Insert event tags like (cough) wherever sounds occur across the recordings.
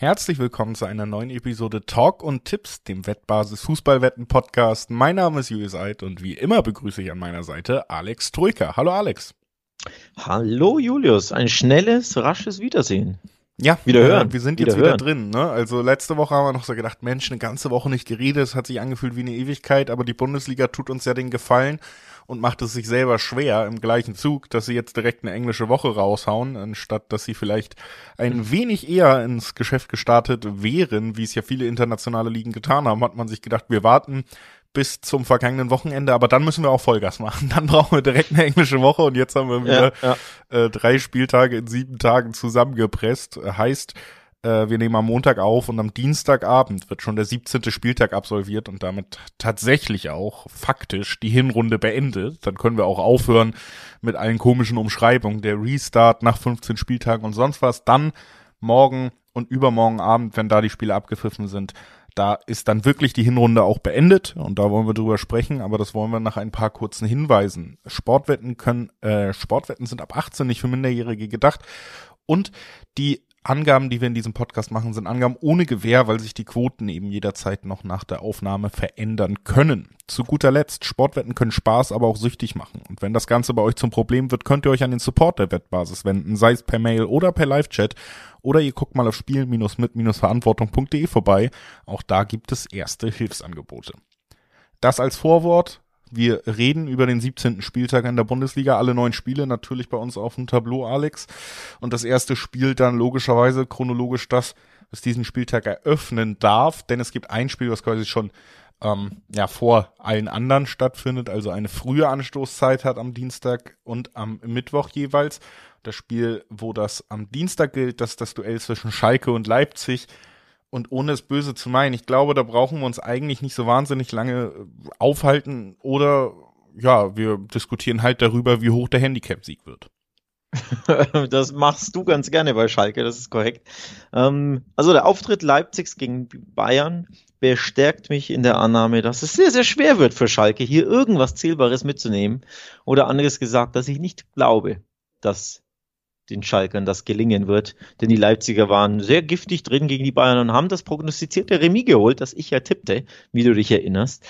Herzlich willkommen zu einer neuen Episode Talk und Tipps, dem Wettbasis Fußballwetten Podcast. Mein Name ist Julius Eid und wie immer begrüße ich an meiner Seite Alex Troika. Hallo Alex. Hallo Julius, ein schnelles, rasches Wiedersehen. Ja, wieder hören. wir sind jetzt wieder, wieder drin. Ne? Also letzte Woche haben wir noch so gedacht, Mensch, eine ganze Woche nicht geredet, es hat sich angefühlt wie eine Ewigkeit, aber die Bundesliga tut uns ja den Gefallen und macht es sich selber schwer im gleichen Zug, dass sie jetzt direkt eine englische Woche raushauen, anstatt dass sie vielleicht ein wenig eher ins Geschäft gestartet wären, wie es ja viele internationale Ligen getan haben, hat man sich gedacht, wir warten bis zum vergangenen Wochenende, aber dann müssen wir auch Vollgas machen. Dann brauchen wir direkt eine englische Woche und jetzt haben wir wieder ja, ja. Äh, drei Spieltage in sieben Tagen zusammengepresst. Heißt, äh, wir nehmen am Montag auf und am Dienstagabend wird schon der 17. Spieltag absolviert und damit tatsächlich auch faktisch die Hinrunde beendet. Dann können wir auch aufhören mit allen komischen Umschreibungen. Der Restart nach 15 Spieltagen und sonst was. Dann morgen und übermorgen Abend, wenn da die Spiele abgepfiffen sind, da ist dann wirklich die Hinrunde auch beendet und da wollen wir drüber sprechen, aber das wollen wir nach ein paar kurzen Hinweisen. Sportwetten können, äh, Sportwetten sind ab 18 nicht für Minderjährige gedacht und die Angaben, die wir in diesem Podcast machen, sind Angaben ohne Gewähr, weil sich die Quoten eben jederzeit noch nach der Aufnahme verändern können. Zu guter Letzt, Sportwetten können Spaß, aber auch süchtig machen. Und wenn das Ganze bei euch zum Problem wird, könnt ihr euch an den Support der Wettbasis wenden, sei es per Mail oder per Live-Chat. Oder ihr guckt mal auf spiel-mit-verantwortung.de vorbei. Auch da gibt es erste Hilfsangebote. Das als Vorwort. Wir reden über den 17. Spieltag in der Bundesliga, alle neun Spiele natürlich bei uns auf dem Tableau, Alex. Und das erste Spiel dann logischerweise chronologisch das, was diesen Spieltag eröffnen darf, denn es gibt ein Spiel, was quasi schon ähm, ja vor allen anderen stattfindet, also eine frühe Anstoßzeit hat am Dienstag und am Mittwoch jeweils. Das Spiel, wo das am Dienstag gilt, das ist das Duell zwischen Schalke und Leipzig und ohne es böse zu meinen, ich glaube, da brauchen wir uns eigentlich nicht so wahnsinnig lange äh, aufhalten oder ja, wir diskutieren halt darüber, wie hoch der Handicap-Sieg wird. (laughs) das machst du ganz gerne bei Schalke, das ist korrekt. Ähm, also der Auftritt Leipzigs gegen Bayern bestärkt mich in der Annahme, dass es sehr, sehr schwer wird für Schalke, hier irgendwas Zählbares mitzunehmen. Oder anderes gesagt, dass ich nicht glaube, dass den Schalkern das gelingen wird. Denn die Leipziger waren sehr giftig drin gegen die Bayern und haben das prognostizierte Remis geholt, das ich ja tippte, wie du dich erinnerst.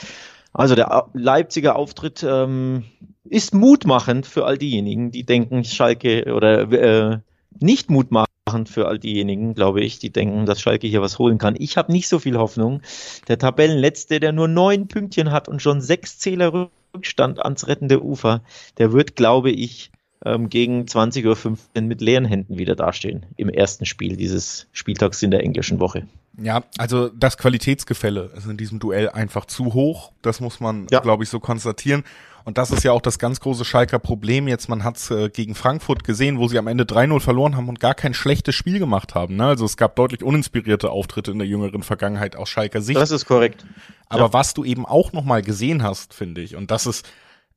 Also der Leipziger Auftritt ähm, ist mutmachend für all diejenigen, die denken, Schalke oder äh, nicht mutmachend für all diejenigen, glaube ich, die denken, dass Schalke hier was holen kann. Ich habe nicht so viel Hoffnung. Der Tabellenletzte, der nur neun Pünktchen hat und schon sechs Zähler Rückstand ans rettende Ufer, der wird, glaube ich, ähm, gegen 20.15 Uhr mit leeren Händen wieder dastehen im ersten Spiel dieses Spieltags in der englischen Woche. Ja, also das Qualitätsgefälle ist in diesem Duell einfach zu hoch. Das muss man, ja. glaube ich, so konstatieren. Und das ist ja auch das ganz große Schalker Problem jetzt. Man hat es äh, gegen Frankfurt gesehen, wo sie am Ende 3-0 verloren haben und gar kein schlechtes Spiel gemacht haben. Ne? Also es gab deutlich uninspirierte Auftritte in der jüngeren Vergangenheit aus Schalker Sicht. Das ist korrekt. Aber ja. was du eben auch nochmal gesehen hast, finde ich, und das ist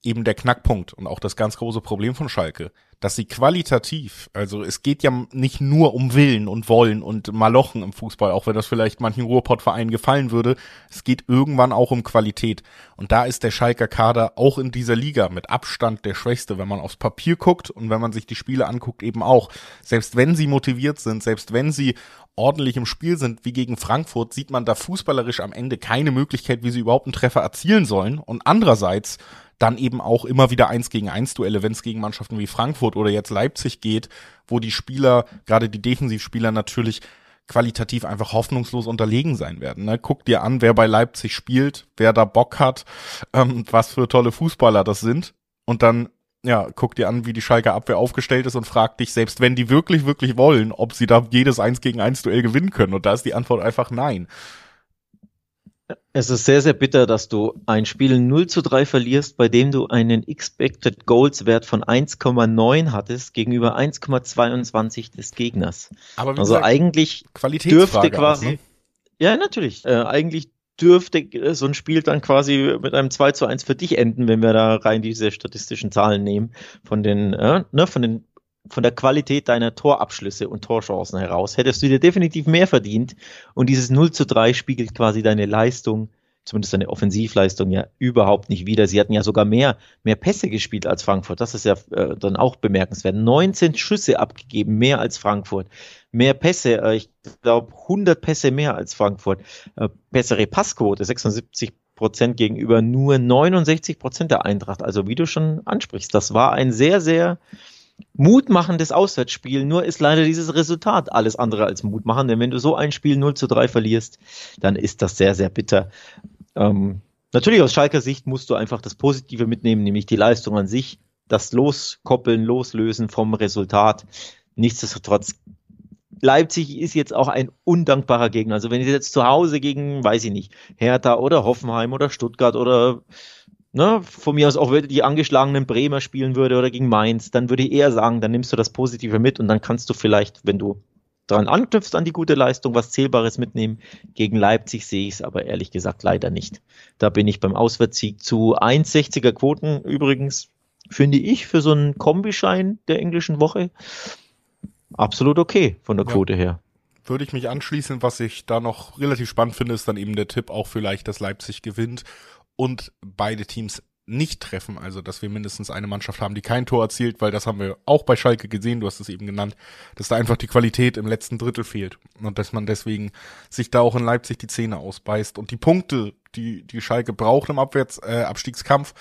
eben der Knackpunkt und auch das ganz große Problem von Schalke, dass sie qualitativ, also es geht ja nicht nur um Willen und Wollen und Malochen im Fußball, auch wenn das vielleicht manchen Ruhrpottvereinen gefallen würde, es geht irgendwann auch um Qualität. Und da ist der Schalker Kader auch in dieser Liga mit Abstand der schwächste, wenn man aufs Papier guckt und wenn man sich die Spiele anguckt eben auch. Selbst wenn sie motiviert sind, selbst wenn sie ordentlich im Spiel sind, wie gegen Frankfurt, sieht man da fußballerisch am Ende keine Möglichkeit, wie sie überhaupt einen Treffer erzielen sollen. Und andererseits dann eben auch immer wieder eins gegen eins Duelle, wenn es gegen Mannschaften wie Frankfurt oder jetzt Leipzig geht, wo die Spieler, gerade die Defensivspieler natürlich qualitativ einfach hoffnungslos unterlegen sein werden. Ne? Guck dir an, wer bei Leipzig spielt, wer da Bock hat, ähm, was für tolle Fußballer das sind. Und dann, ja, guck dir an, wie die Schalke Abwehr aufgestellt ist und frag dich, selbst wenn die wirklich, wirklich wollen, ob sie da jedes eins gegen eins Duell gewinnen können. Und da ist die Antwort einfach nein. Es ist sehr, sehr bitter, dass du ein Spiel 0 zu 3 verlierst, bei dem du einen Expected Goals Wert von 1,9 hattest gegenüber 1,22 des Gegners. Aber also gesagt, eigentlich dürfte quasi, ne? ja natürlich, äh, eigentlich dürfte so ein Spiel dann quasi mit einem 2 zu 1 für dich enden, wenn wir da rein diese statistischen Zahlen nehmen von den, äh, ne, von den von der Qualität deiner Torabschlüsse und Torchancen heraus hättest du dir definitiv mehr verdient und dieses 0 zu 3 spiegelt quasi deine Leistung zumindest seine Offensivleistung ja überhaupt nicht wieder. Sie hatten ja sogar mehr, mehr Pässe gespielt als Frankfurt. Das ist ja äh, dann auch bemerkenswert. 19 Schüsse abgegeben, mehr als Frankfurt. Mehr Pässe, äh, ich glaube 100 Pässe mehr als Frankfurt. Äh, bessere Passquote, 76 Prozent gegenüber nur 69 Prozent der Eintracht. Also wie du schon ansprichst, das war ein sehr, sehr mutmachendes Auswärtsspiel. Nur ist leider dieses Resultat alles andere als mutmachend. Denn wenn du so ein Spiel 0 zu 3 verlierst, dann ist das sehr, sehr bitter. Ähm, natürlich aus Schalker Sicht musst du einfach das Positive mitnehmen, nämlich die Leistung an sich, das Loskoppeln, Loslösen vom Resultat. Nichtsdestotrotz Leipzig ist jetzt auch ein undankbarer Gegner. Also wenn ich jetzt zu Hause gegen, weiß ich nicht, Hertha oder Hoffenheim oder Stuttgart oder ne, von mir aus auch die angeschlagenen Bremer spielen würde oder gegen Mainz, dann würde ich eher sagen, dann nimmst du das Positive mit und dann kannst du vielleicht, wenn du daran anknüpfst an die gute Leistung, was Zählbares mitnehmen. Gegen Leipzig sehe ich es aber ehrlich gesagt leider nicht. Da bin ich beim Auswärtssieg zu 1,60er Quoten übrigens, finde ich, für so einen Kombischein der englischen Woche absolut okay von der Quote ja. her. Würde ich mich anschließen. Was ich da noch relativ spannend finde, ist dann eben der Tipp auch vielleicht, dass Leipzig gewinnt und beide Teams nicht treffen, also dass wir mindestens eine Mannschaft haben, die kein Tor erzielt, weil das haben wir auch bei Schalke gesehen, du hast es eben genannt, dass da einfach die Qualität im letzten Drittel fehlt und dass man deswegen sich da auch in Leipzig die Zähne ausbeißt. Und die Punkte, die die Schalke braucht im Abwärts äh, Abstiegskampf,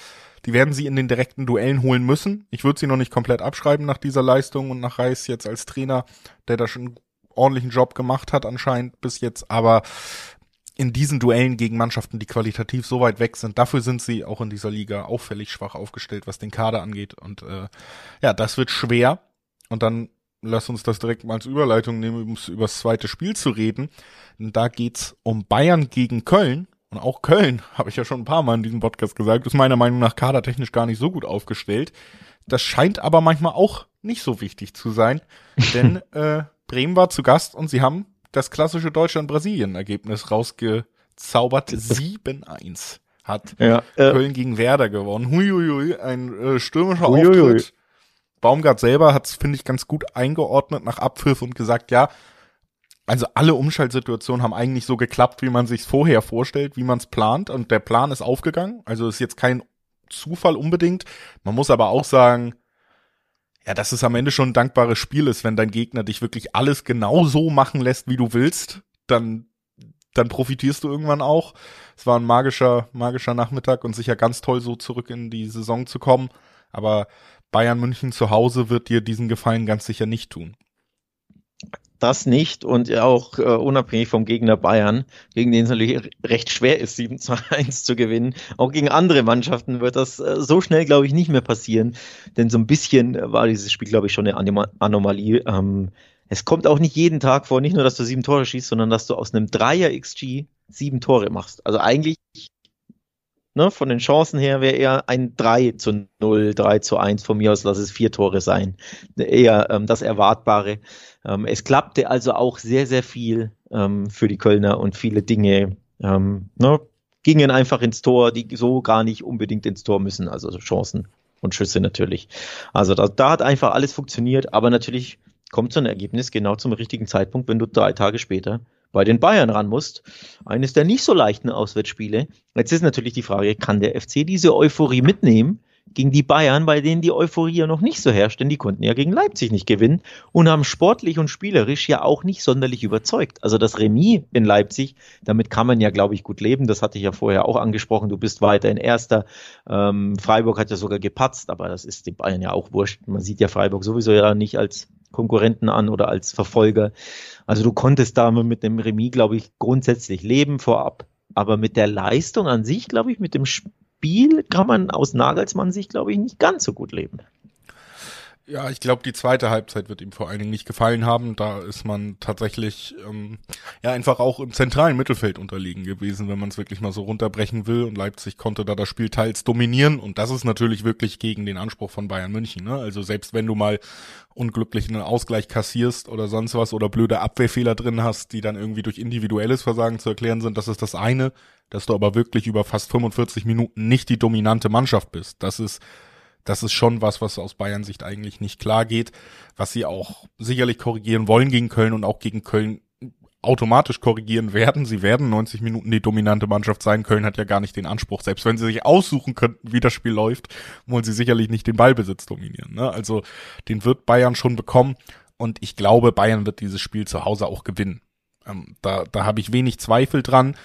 die werden sie in den direkten Duellen holen müssen. Ich würde sie noch nicht komplett abschreiben nach dieser Leistung und nach Reis jetzt als Trainer, der da schon ordentlichen Job gemacht hat anscheinend bis jetzt, aber in diesen Duellen gegen Mannschaften, die qualitativ so weit weg sind, dafür sind sie auch in dieser Liga auffällig schwach aufgestellt, was den Kader angeht. Und äh, ja, das wird schwer. Und dann lass uns das direkt mal als Überleitung nehmen, um über das zweite Spiel zu reden. Und da geht's um Bayern gegen Köln. Und auch Köln, (laughs) habe ich ja schon ein paar Mal in diesem Podcast gesagt, ist meiner Meinung nach kadertechnisch gar nicht so gut aufgestellt. Das scheint aber manchmal auch nicht so wichtig zu sein, (laughs) denn äh, Bremen war zu Gast und sie haben das klassische Deutschland-Brasilien-Ergebnis rausgezaubert. (laughs) 7-1 hat ja, äh, Köln gegen Werder gewonnen. Huiuiui, ein äh, stürmischer Huiuiui. Auftritt. Baumgart selber hat es, finde ich, ganz gut eingeordnet nach Abpfiff und gesagt, ja, also alle Umschaltsituationen haben eigentlich so geklappt, wie man sich vorher vorstellt, wie man es plant. Und der Plan ist aufgegangen. Also ist jetzt kein Zufall unbedingt. Man muss aber auch sagen, ja, dass es am Ende schon ein dankbares Spiel ist, wenn dein Gegner dich wirklich alles genau so machen lässt, wie du willst, dann, dann profitierst du irgendwann auch. Es war ein magischer, magischer Nachmittag und sicher ganz toll, so zurück in die Saison zu kommen. Aber Bayern München zu Hause wird dir diesen Gefallen ganz sicher nicht tun das nicht und auch äh, unabhängig vom Gegner Bayern, gegen den es natürlich recht schwer ist, 7 zu 1 zu gewinnen. Auch gegen andere Mannschaften wird das äh, so schnell, glaube ich, nicht mehr passieren, denn so ein bisschen war dieses Spiel, glaube ich, schon eine Anom Anomalie. Ähm, es kommt auch nicht jeden Tag vor, nicht nur, dass du sieben Tore schießt, sondern dass du aus einem Dreier XG sieben Tore machst. Also eigentlich Ne, von den Chancen her wäre eher ein 3 zu 0, 3 zu 1 von mir aus, lass es vier Tore sein. Eher ähm, das Erwartbare. Ähm, es klappte also auch sehr, sehr viel ähm, für die Kölner und viele Dinge ähm, ne, gingen einfach ins Tor, die so gar nicht unbedingt ins Tor müssen, also Chancen und Schüsse natürlich. Also da, da hat einfach alles funktioniert, aber natürlich kommt so ein Ergebnis genau zum richtigen Zeitpunkt, wenn du drei Tage später bei den Bayern ran musst. Eines der nicht so leichten Auswärtsspiele. Jetzt ist natürlich die Frage, kann der FC diese Euphorie mitnehmen gegen die Bayern, bei denen die Euphorie ja noch nicht so herrscht, denn die konnten ja gegen Leipzig nicht gewinnen und haben sportlich und spielerisch ja auch nicht sonderlich überzeugt. Also das Remis in Leipzig, damit kann man ja, glaube ich, gut leben. Das hatte ich ja vorher auch angesprochen. Du bist weiterhin Erster. Ähm, Freiburg hat ja sogar gepatzt, aber das ist den Bayern ja auch wurscht. Man sieht ja Freiburg sowieso ja nicht als Konkurrenten an oder als Verfolger. Also du konntest da mit dem Remis, glaube ich, grundsätzlich leben vorab. Aber mit der Leistung an sich, glaube ich, mit dem Spiel kann man aus Nagelsmann sich, glaube ich, nicht ganz so gut leben. Ja, ich glaube, die zweite Halbzeit wird ihm vor allen Dingen nicht gefallen haben. Da ist man tatsächlich ähm, ja einfach auch im zentralen Mittelfeld unterlegen gewesen, wenn man es wirklich mal so runterbrechen will. Und Leipzig konnte da das Spiel teils dominieren. Und das ist natürlich wirklich gegen den Anspruch von Bayern München. Ne? Also selbst wenn du mal unglücklich einen Ausgleich kassierst oder sonst was oder blöde Abwehrfehler drin hast, die dann irgendwie durch individuelles Versagen zu erklären sind, das ist das eine. Dass du aber wirklich über fast 45 Minuten nicht die dominante Mannschaft bist. Das ist das ist schon was, was aus Bayern Sicht eigentlich nicht klar geht, was sie auch sicherlich korrigieren wollen gegen Köln und auch gegen Köln automatisch korrigieren werden. Sie werden 90 Minuten die dominante Mannschaft sein. Köln hat ja gar nicht den Anspruch, selbst wenn sie sich aussuchen könnten, wie das Spiel läuft, wollen sie sicherlich nicht den Ballbesitz dominieren. Ne? Also den wird Bayern schon bekommen und ich glaube, Bayern wird dieses Spiel zu Hause auch gewinnen. Ähm, da da habe ich wenig Zweifel dran.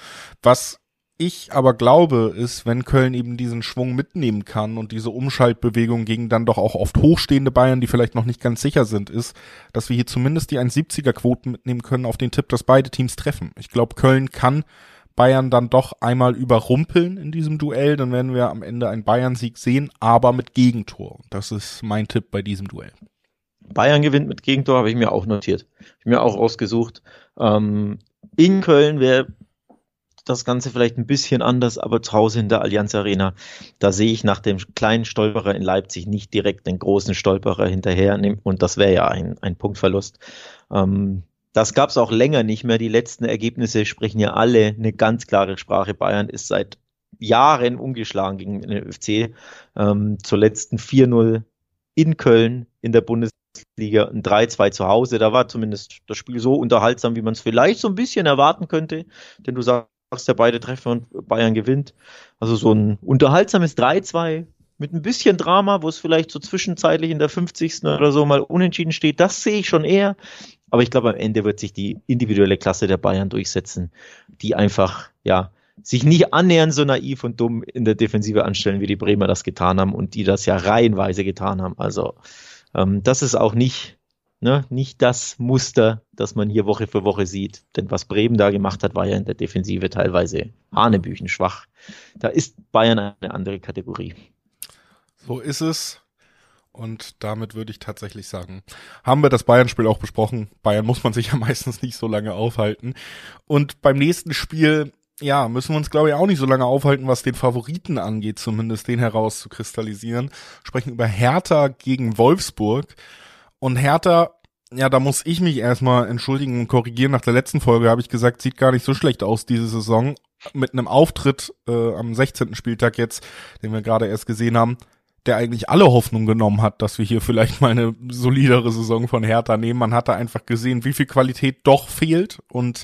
Was ich aber glaube, ist, wenn Köln eben diesen Schwung mitnehmen kann und diese Umschaltbewegung gegen dann doch auch oft hochstehende Bayern, die vielleicht noch nicht ganz sicher sind, ist, dass wir hier zumindest die 1,70er Quoten mitnehmen können auf den Tipp, dass beide Teams treffen. Ich glaube, Köln kann Bayern dann doch einmal überrumpeln in diesem Duell, dann werden wir am Ende einen Bayern-Sieg sehen, aber mit Gegentor. Das ist mein Tipp bei diesem Duell. Bayern gewinnt mit Gegentor, habe ich mir auch notiert. Habe ich mir auch ausgesucht. Ähm, in Köln wäre das Ganze vielleicht ein bisschen anders, aber zu Hause in der Allianz Arena, da sehe ich nach dem kleinen Stolperer in Leipzig nicht direkt den großen Stolperer hinterher und das wäre ja ein, ein Punktverlust. Ähm, das gab es auch länger nicht mehr. Die letzten Ergebnisse sprechen ja alle eine ganz klare Sprache. Bayern ist seit Jahren umgeschlagen gegen den FC. Ähm, zur letzten 4-0 in Köln in der Bundesliga, ein 3-2 zu Hause. Da war zumindest das Spiel so unterhaltsam, wie man es vielleicht so ein bisschen erwarten könnte. Denn du sagst, sagst ja beide Treffer und Bayern gewinnt. Also so ein unterhaltsames 3-2 mit ein bisschen Drama, wo es vielleicht so zwischenzeitlich in der 50. oder so mal unentschieden steht, das sehe ich schon eher. Aber ich glaube, am Ende wird sich die individuelle Klasse der Bayern durchsetzen, die einfach, ja, sich nicht annähernd so naiv und dumm in der Defensive anstellen, wie die Bremer das getan haben und die das ja reihenweise getan haben. Also, ähm, das ist auch nicht Ne? Nicht das Muster, das man hier Woche für Woche sieht. Denn was Bremen da gemacht hat, war ja in der Defensive teilweise Hanebüchen schwach. Da ist Bayern eine andere Kategorie. So ist es. Und damit würde ich tatsächlich sagen, haben wir das Bayern-Spiel auch besprochen. Bayern muss man sich ja (laughs) meistens nicht so lange aufhalten. Und beim nächsten Spiel, ja, müssen wir uns, glaube ich, auch nicht so lange aufhalten, was den Favoriten angeht, zumindest den herauszukristallisieren. Sprechen über Hertha gegen Wolfsburg. Und Hertha, ja, da muss ich mich erstmal entschuldigen und korrigieren. Nach der letzten Folge habe ich gesagt, sieht gar nicht so schlecht aus diese Saison. Mit einem Auftritt äh, am 16. Spieltag jetzt, den wir gerade erst gesehen haben, der eigentlich alle Hoffnung genommen hat, dass wir hier vielleicht mal eine solidere Saison von Hertha nehmen. Man hatte einfach gesehen, wie viel Qualität doch fehlt und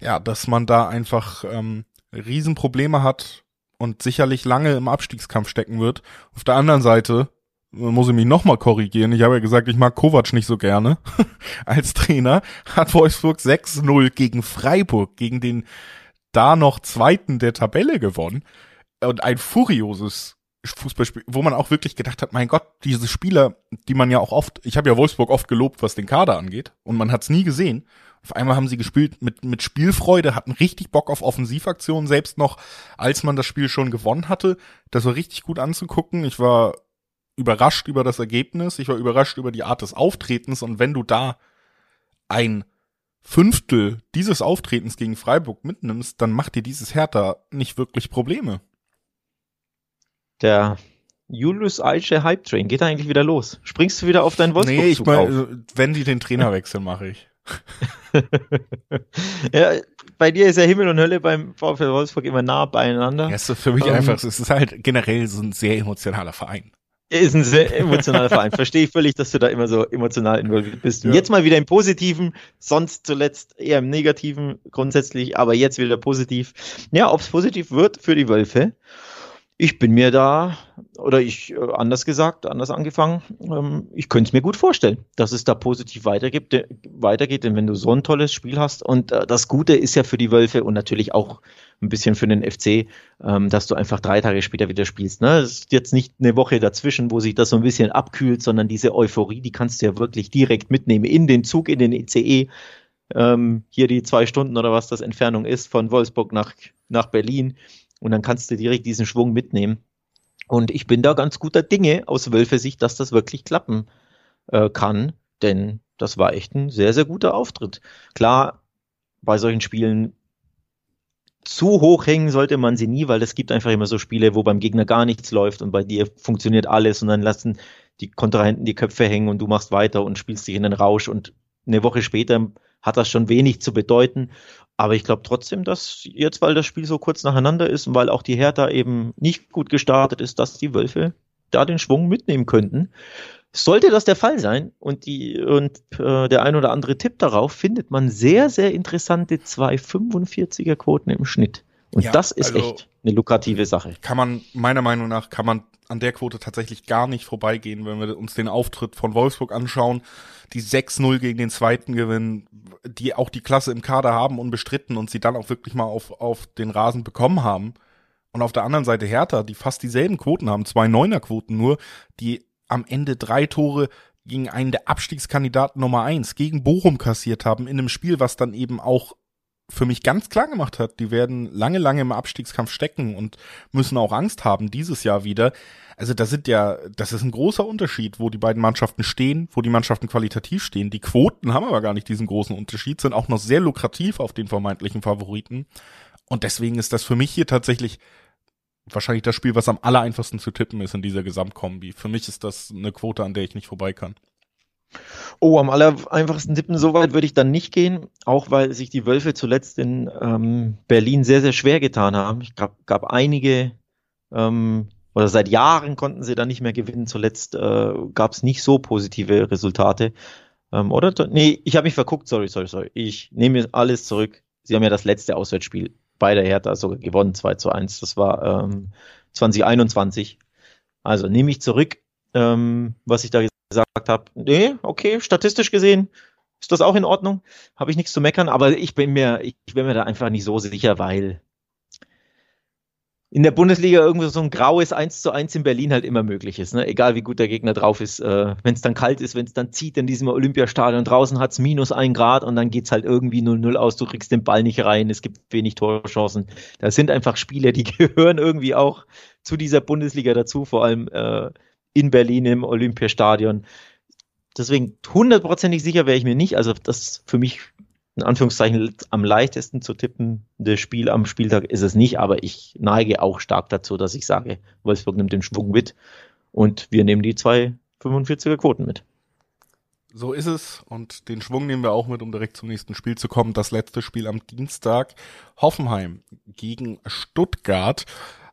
ja, dass man da einfach ähm, Riesenprobleme hat und sicherlich lange im Abstiegskampf stecken wird. Auf der anderen Seite muss ich mich nochmal korrigieren. Ich habe ja gesagt, ich mag Kovac nicht so gerne (laughs) als Trainer. Hat Wolfsburg 6-0 gegen Freiburg, gegen den da noch zweiten der Tabelle gewonnen. Und ein furioses Fußballspiel, wo man auch wirklich gedacht hat, mein Gott, diese Spieler, die man ja auch oft, ich habe ja Wolfsburg oft gelobt, was den Kader angeht, und man hat es nie gesehen. Auf einmal haben sie gespielt mit, mit Spielfreude, hatten richtig Bock auf Offensivaktionen, selbst noch, als man das Spiel schon gewonnen hatte. Das war richtig gut anzugucken. Ich war überrascht über das Ergebnis, ich war überrascht über die Art des Auftretens und wenn du da ein Fünftel dieses Auftretens gegen Freiburg mitnimmst, dann macht dir dieses Hertha nicht wirklich Probleme. Der Julius Eiche Hype Train geht eigentlich wieder los. Springst du wieder auf deinen Wolfsburg Nee, ich meine, wenn die den Trainer wechseln, mache ich. (laughs) ja, bei dir ist ja Himmel und Hölle beim VfL Wolfsburg immer nah beieinander. Ja, ist für mich um, ähm, einfach, es ist halt generell so ein sehr emotionaler Verein. Ist ein sehr emotionaler Verein. Verstehe ich völlig, dass du da immer so emotional involviert bist. Ja. jetzt mal wieder im Positiven, sonst zuletzt eher im Negativen grundsätzlich, aber jetzt wieder positiv. Ja, ob es positiv wird für die Wölfe, ich bin mir da, oder ich, äh, anders gesagt, anders angefangen, ähm, ich könnte es mir gut vorstellen, dass es da positiv weitergeht, weitergeht, denn wenn du so ein tolles Spiel hast und äh, das Gute ist ja für die Wölfe und natürlich auch ein bisschen für den FC, ähm, dass du einfach drei Tage später wieder spielst. Ne? Es ist jetzt nicht eine Woche dazwischen, wo sich das so ein bisschen abkühlt, sondern diese Euphorie, die kannst du ja wirklich direkt mitnehmen in den Zug, in den ICE. Ähm, hier die zwei Stunden oder was das Entfernung ist von Wolfsburg nach, nach Berlin und dann kannst du direkt diesen Schwung mitnehmen. Und ich bin da ganz guter Dinge aus Wölfe Sicht, dass das wirklich klappen äh, kann, denn das war echt ein sehr, sehr guter Auftritt. Klar, bei solchen Spielen zu hoch hängen sollte man sie nie, weil es gibt einfach immer so Spiele, wo beim Gegner gar nichts läuft und bei dir funktioniert alles und dann lassen die Kontrahenten die Köpfe hängen und du machst weiter und spielst dich in den Rausch und eine Woche später hat das schon wenig zu bedeuten. Aber ich glaube trotzdem, dass jetzt, weil das Spiel so kurz nacheinander ist und weil auch die Hertha eben nicht gut gestartet ist, dass die Wölfe da den Schwung mitnehmen könnten. Sollte das der Fall sein und, die, und äh, der ein oder andere Tipp darauf, findet man sehr, sehr interessante 2,45er Quoten im Schnitt. Und ja, das ist also echt eine lukrative Sache. Kann man, meiner Meinung nach, kann man an der Quote tatsächlich gar nicht vorbeigehen, wenn wir uns den Auftritt von Wolfsburg anschauen, die 6-0 gegen den zweiten gewinnen, die auch die Klasse im Kader haben unbestritten und sie dann auch wirklich mal auf, auf den Rasen bekommen haben. Und auf der anderen Seite Hertha, die fast dieselben Quoten haben, zwei Neuner-Quoten nur, die am Ende drei Tore gegen einen der Abstiegskandidaten Nummer eins gegen Bochum kassiert haben, in einem Spiel, was dann eben auch für mich ganz klar gemacht hat, die werden lange, lange im Abstiegskampf stecken und müssen auch Angst haben dieses Jahr wieder. Also das sind ja, das ist ein großer Unterschied, wo die beiden Mannschaften stehen, wo die Mannschaften qualitativ stehen. Die Quoten haben aber gar nicht diesen großen Unterschied, sind auch noch sehr lukrativ auf den vermeintlichen Favoriten. Und deswegen ist das für mich hier tatsächlich wahrscheinlich das Spiel, was am aller einfachsten zu tippen ist in dieser Gesamtkombi. Für mich ist das eine Quote, an der ich nicht vorbei kann. Oh, am aller einfachsten tippen, so weit würde ich dann nicht gehen, auch weil sich die Wölfe zuletzt in ähm, Berlin sehr, sehr schwer getan haben. Ich gab, gab einige, ähm, oder seit Jahren konnten sie da nicht mehr gewinnen. Zuletzt äh, gab es nicht so positive Resultate. Ähm, oder? Nee, ich habe mich verguckt, sorry, sorry, sorry. Ich nehme alles zurück. Sie haben ja das letzte Auswärtsspiel bei der Hertha sogar gewonnen, 2 zu 1. Das war ähm, 2021. Also nehme ich zurück, ähm, was ich da gesagt habe. Nee, okay, statistisch gesehen ist das auch in Ordnung. Habe ich nichts zu meckern, aber ich bin mir, ich bin mir da einfach nicht so sicher, weil in der Bundesliga irgendwie so ein graues 1 zu 1 in Berlin halt immer möglich ist. Ne? Egal wie gut der Gegner drauf ist. Äh, wenn es dann kalt ist, wenn es dann zieht in diesem Olympiastadion, draußen hat es minus ein Grad und dann geht's halt irgendwie 0-0 aus, du kriegst den Ball nicht rein, es gibt wenig Torchancen. Das sind einfach Spiele, die (laughs) gehören irgendwie auch zu dieser Bundesliga dazu, vor allem äh, in Berlin im Olympiastadion. Deswegen hundertprozentig sicher wäre ich mir nicht. Also das für mich in Anführungszeichen am leichtesten zu tippen, das Spiel am Spieltag ist es nicht, aber ich neige auch stark dazu, dass ich sage, Wolfsburg nimmt den Schwung mit und wir nehmen die zwei 45er Quoten mit. So ist es und den Schwung nehmen wir auch mit, um direkt zum nächsten Spiel zu kommen. Das letzte Spiel am Dienstag. Hoffenheim gegen Stuttgart.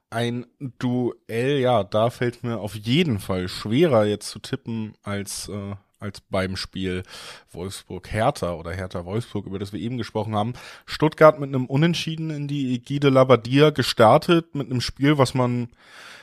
Ein Duell, ja, da fällt mir auf jeden Fall schwerer jetzt zu tippen als äh, als beim Spiel Wolfsburg-Hertha oder Hertha-Wolfsburg, über das wir eben gesprochen haben. Stuttgart mit einem Unentschieden in die Egide Labadia gestartet, mit einem Spiel, was man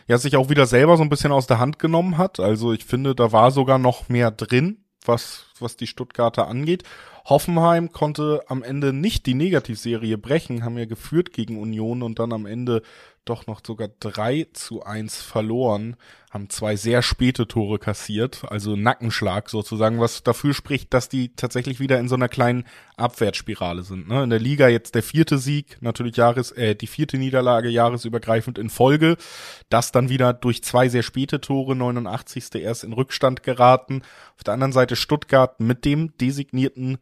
ja sich auch wieder selber so ein bisschen aus der Hand genommen hat. Also ich finde, da war sogar noch mehr drin, was, was die Stuttgarter angeht. Hoffenheim konnte am Ende nicht die Negativserie brechen, haben ja geführt gegen Union und dann am Ende doch noch sogar 3 zu 1 verloren, haben zwei sehr späte Tore kassiert, also Nackenschlag sozusagen, was dafür spricht, dass die tatsächlich wieder in so einer kleinen Abwärtsspirale sind. Ne? In der Liga jetzt der vierte Sieg, natürlich Jahres, äh, die vierte Niederlage jahresübergreifend in Folge. Das dann wieder durch zwei sehr späte Tore, 89. erst in Rückstand geraten. Auf der anderen Seite Stuttgart mit dem designierten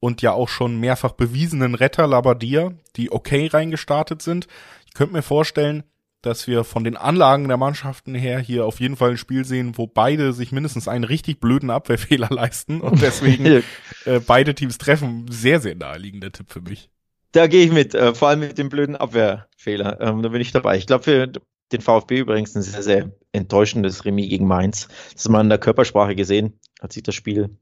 und ja auch schon mehrfach bewiesenen Retter Labadia, die okay reingestartet sind. Ich könnte mir vorstellen, dass wir von den Anlagen der Mannschaften her hier auf jeden Fall ein Spiel sehen, wo beide sich mindestens einen richtig blöden Abwehrfehler (laughs) leisten und deswegen (laughs) äh, beide Teams treffen. Sehr, sehr naheliegender Tipp für mich. Da gehe ich mit, äh, vor allem mit dem blöden Abwehrfehler. Ähm, da bin ich dabei. Ich glaube für den VfB übrigens ein sehr, sehr enttäuschendes Remis gegen Mainz. Das hat man in der Körpersprache gesehen, als sich das Spiel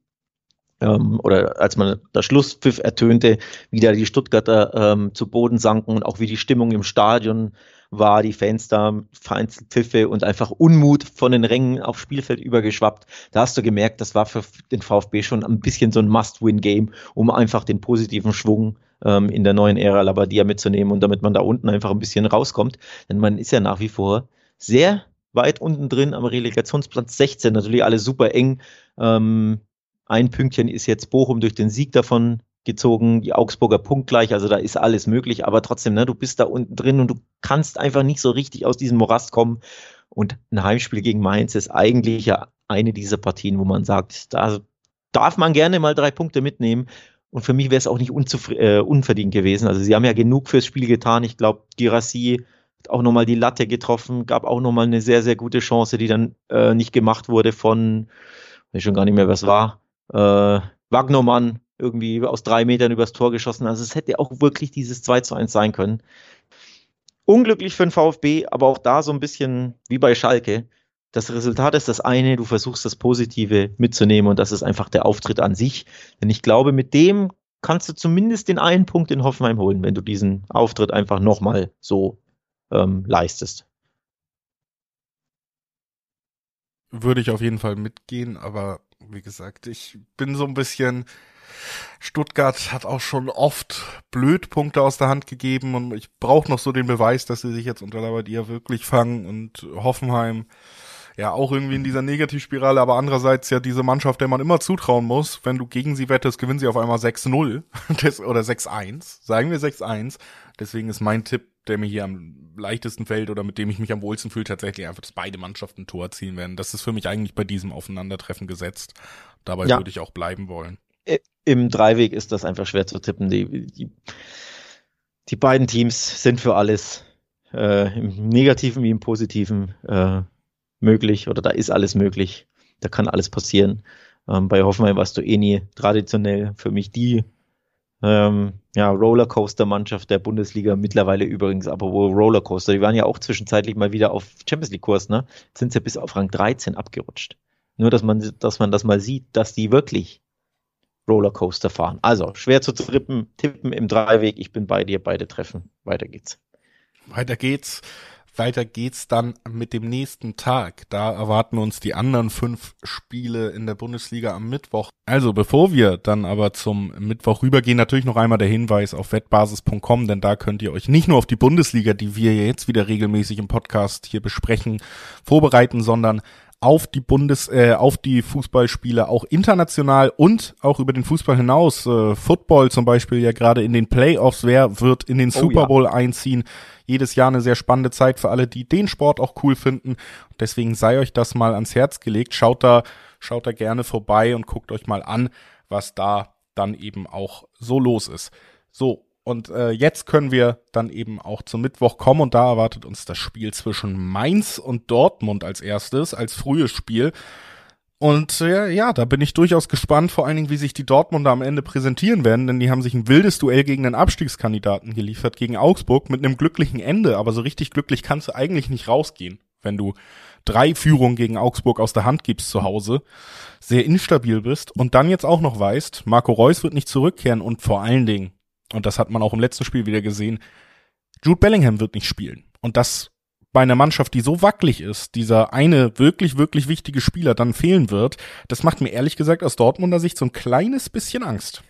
ähm, oder als man der Schlusspfiff ertönte, wie da die Stuttgarter ähm, zu Boden sanken und auch wie die Stimmung im Stadion war, die Fans da, Vereinzelpfiffe und einfach Unmut von den Rängen aufs Spielfeld übergeschwappt. Da hast du gemerkt, das war für den VfB schon ein bisschen so ein Must-Win-Game, um einfach den positiven Schwung ähm, in der neuen Ära Labadia mitzunehmen und damit man da unten einfach ein bisschen rauskommt. Denn man ist ja nach wie vor sehr weit unten drin am Relegationsplatz 16, natürlich alle super eng. Ähm, ein Pünktchen ist jetzt Bochum durch den Sieg davon gezogen, die Augsburger punktgleich, also da ist alles möglich, aber trotzdem, ne, du bist da unten drin und du kannst einfach nicht so richtig aus diesem Morast kommen. Und ein Heimspiel gegen Mainz ist eigentlich ja eine dieser Partien, wo man sagt, da darf man gerne mal drei Punkte mitnehmen. Und für mich wäre es auch nicht äh, unverdient gewesen. Also sie haben ja genug fürs Spiel getan. Ich glaube, Girassi hat auch nochmal die Latte getroffen, gab auch nochmal eine sehr, sehr gute Chance, die dann äh, nicht gemacht wurde von, ich schon gar nicht mehr, was war äh, Wagnermann irgendwie aus drei Metern übers Tor geschossen. Also es hätte auch wirklich dieses 2 zu 1 sein können. Unglücklich für den VfB, aber auch da so ein bisschen wie bei Schalke. das Resultat ist das eine, du versuchst das Positive mitzunehmen und das ist einfach der Auftritt an sich. Denn ich glaube, mit dem kannst du zumindest den einen Punkt in Hoffenheim holen, wenn du diesen Auftritt einfach nochmal so ähm, leistest. Würde ich auf jeden Fall mitgehen, aber wie gesagt, ich bin so ein bisschen. Stuttgart hat auch schon oft Blödpunkte aus der Hand gegeben und ich brauche noch so den Beweis, dass sie sich jetzt unter Labadia wirklich fangen und Hoffenheim ja auch irgendwie in dieser Negativspirale, aber andererseits ja diese Mannschaft, der man immer zutrauen muss, wenn du gegen sie wettest, gewinnen sie auf einmal 6-0 (laughs) oder 6-1, sagen wir 6-1. Deswegen ist mein Tipp, der mir hier am leichtesten fällt oder mit dem ich mich am wohlsten fühle, tatsächlich einfach, dass beide Mannschaften ein Tor erzielen werden. Das ist für mich eigentlich bei diesem Aufeinandertreffen gesetzt. Dabei ja. würde ich auch bleiben wollen. Im Dreiweg ist das einfach schwer zu tippen. Die, die, die beiden Teams sind für alles äh, im Negativen wie im Positiven äh, möglich oder da ist alles möglich. Da kann alles passieren. Ähm, bei Hoffenheim warst du eh nie traditionell für mich die ähm, ja, Rollercoaster-Mannschaft der Bundesliga mittlerweile übrigens, aber wo Rollercoaster, die waren ja auch zwischenzeitlich mal wieder auf Champions League-Kurs, ne? Sind sie ja bis auf Rang 13 abgerutscht. Nur, dass man, dass man das mal sieht, dass die wirklich Rollercoaster fahren. Also, schwer zu trippen, tippen im Dreiweg. Ich bin bei dir, beide treffen. Weiter geht's. Weiter geht's. Weiter geht's dann mit dem nächsten Tag. Da erwarten uns die anderen fünf Spiele in der Bundesliga am Mittwoch. Also bevor wir dann aber zum Mittwoch rübergehen, natürlich noch einmal der Hinweis auf wettbasis.com, denn da könnt ihr euch nicht nur auf die Bundesliga, die wir jetzt wieder regelmäßig im Podcast hier besprechen, vorbereiten, sondern auf die Bundes, äh, auf die Fußballspiele auch international und auch über den Fußball hinaus. Äh, Football zum Beispiel ja gerade in den Playoffs, wer wird in den oh, Super Bowl ja. einziehen? Jedes Jahr eine sehr spannende Zeit für alle, die den Sport auch cool finden. Deswegen sei euch das mal ans Herz gelegt. Schaut da, schaut da gerne vorbei und guckt euch mal an, was da dann eben auch so los ist. So, und äh, jetzt können wir dann eben auch zum Mittwoch kommen und da erwartet uns das Spiel zwischen Mainz und Dortmund als erstes, als frühes Spiel. Und äh, ja, da bin ich durchaus gespannt, vor allen Dingen, wie sich die Dortmunder am Ende präsentieren werden, denn die haben sich ein wildes Duell gegen den Abstiegskandidaten geliefert, gegen Augsburg, mit einem glücklichen Ende. Aber so richtig glücklich kannst du eigentlich nicht rausgehen, wenn du drei Führungen gegen Augsburg aus der Hand gibst zu Hause, sehr instabil bist und dann jetzt auch noch weißt, Marco Reus wird nicht zurückkehren und vor allen Dingen und das hat man auch im letzten Spiel wieder gesehen, Jude Bellingham wird nicht spielen. Und das bei einer Mannschaft, die so wackelig ist, dieser eine wirklich, wirklich wichtige Spieler dann fehlen wird, das macht mir ehrlich gesagt aus Dortmunder Sicht so ein kleines bisschen Angst.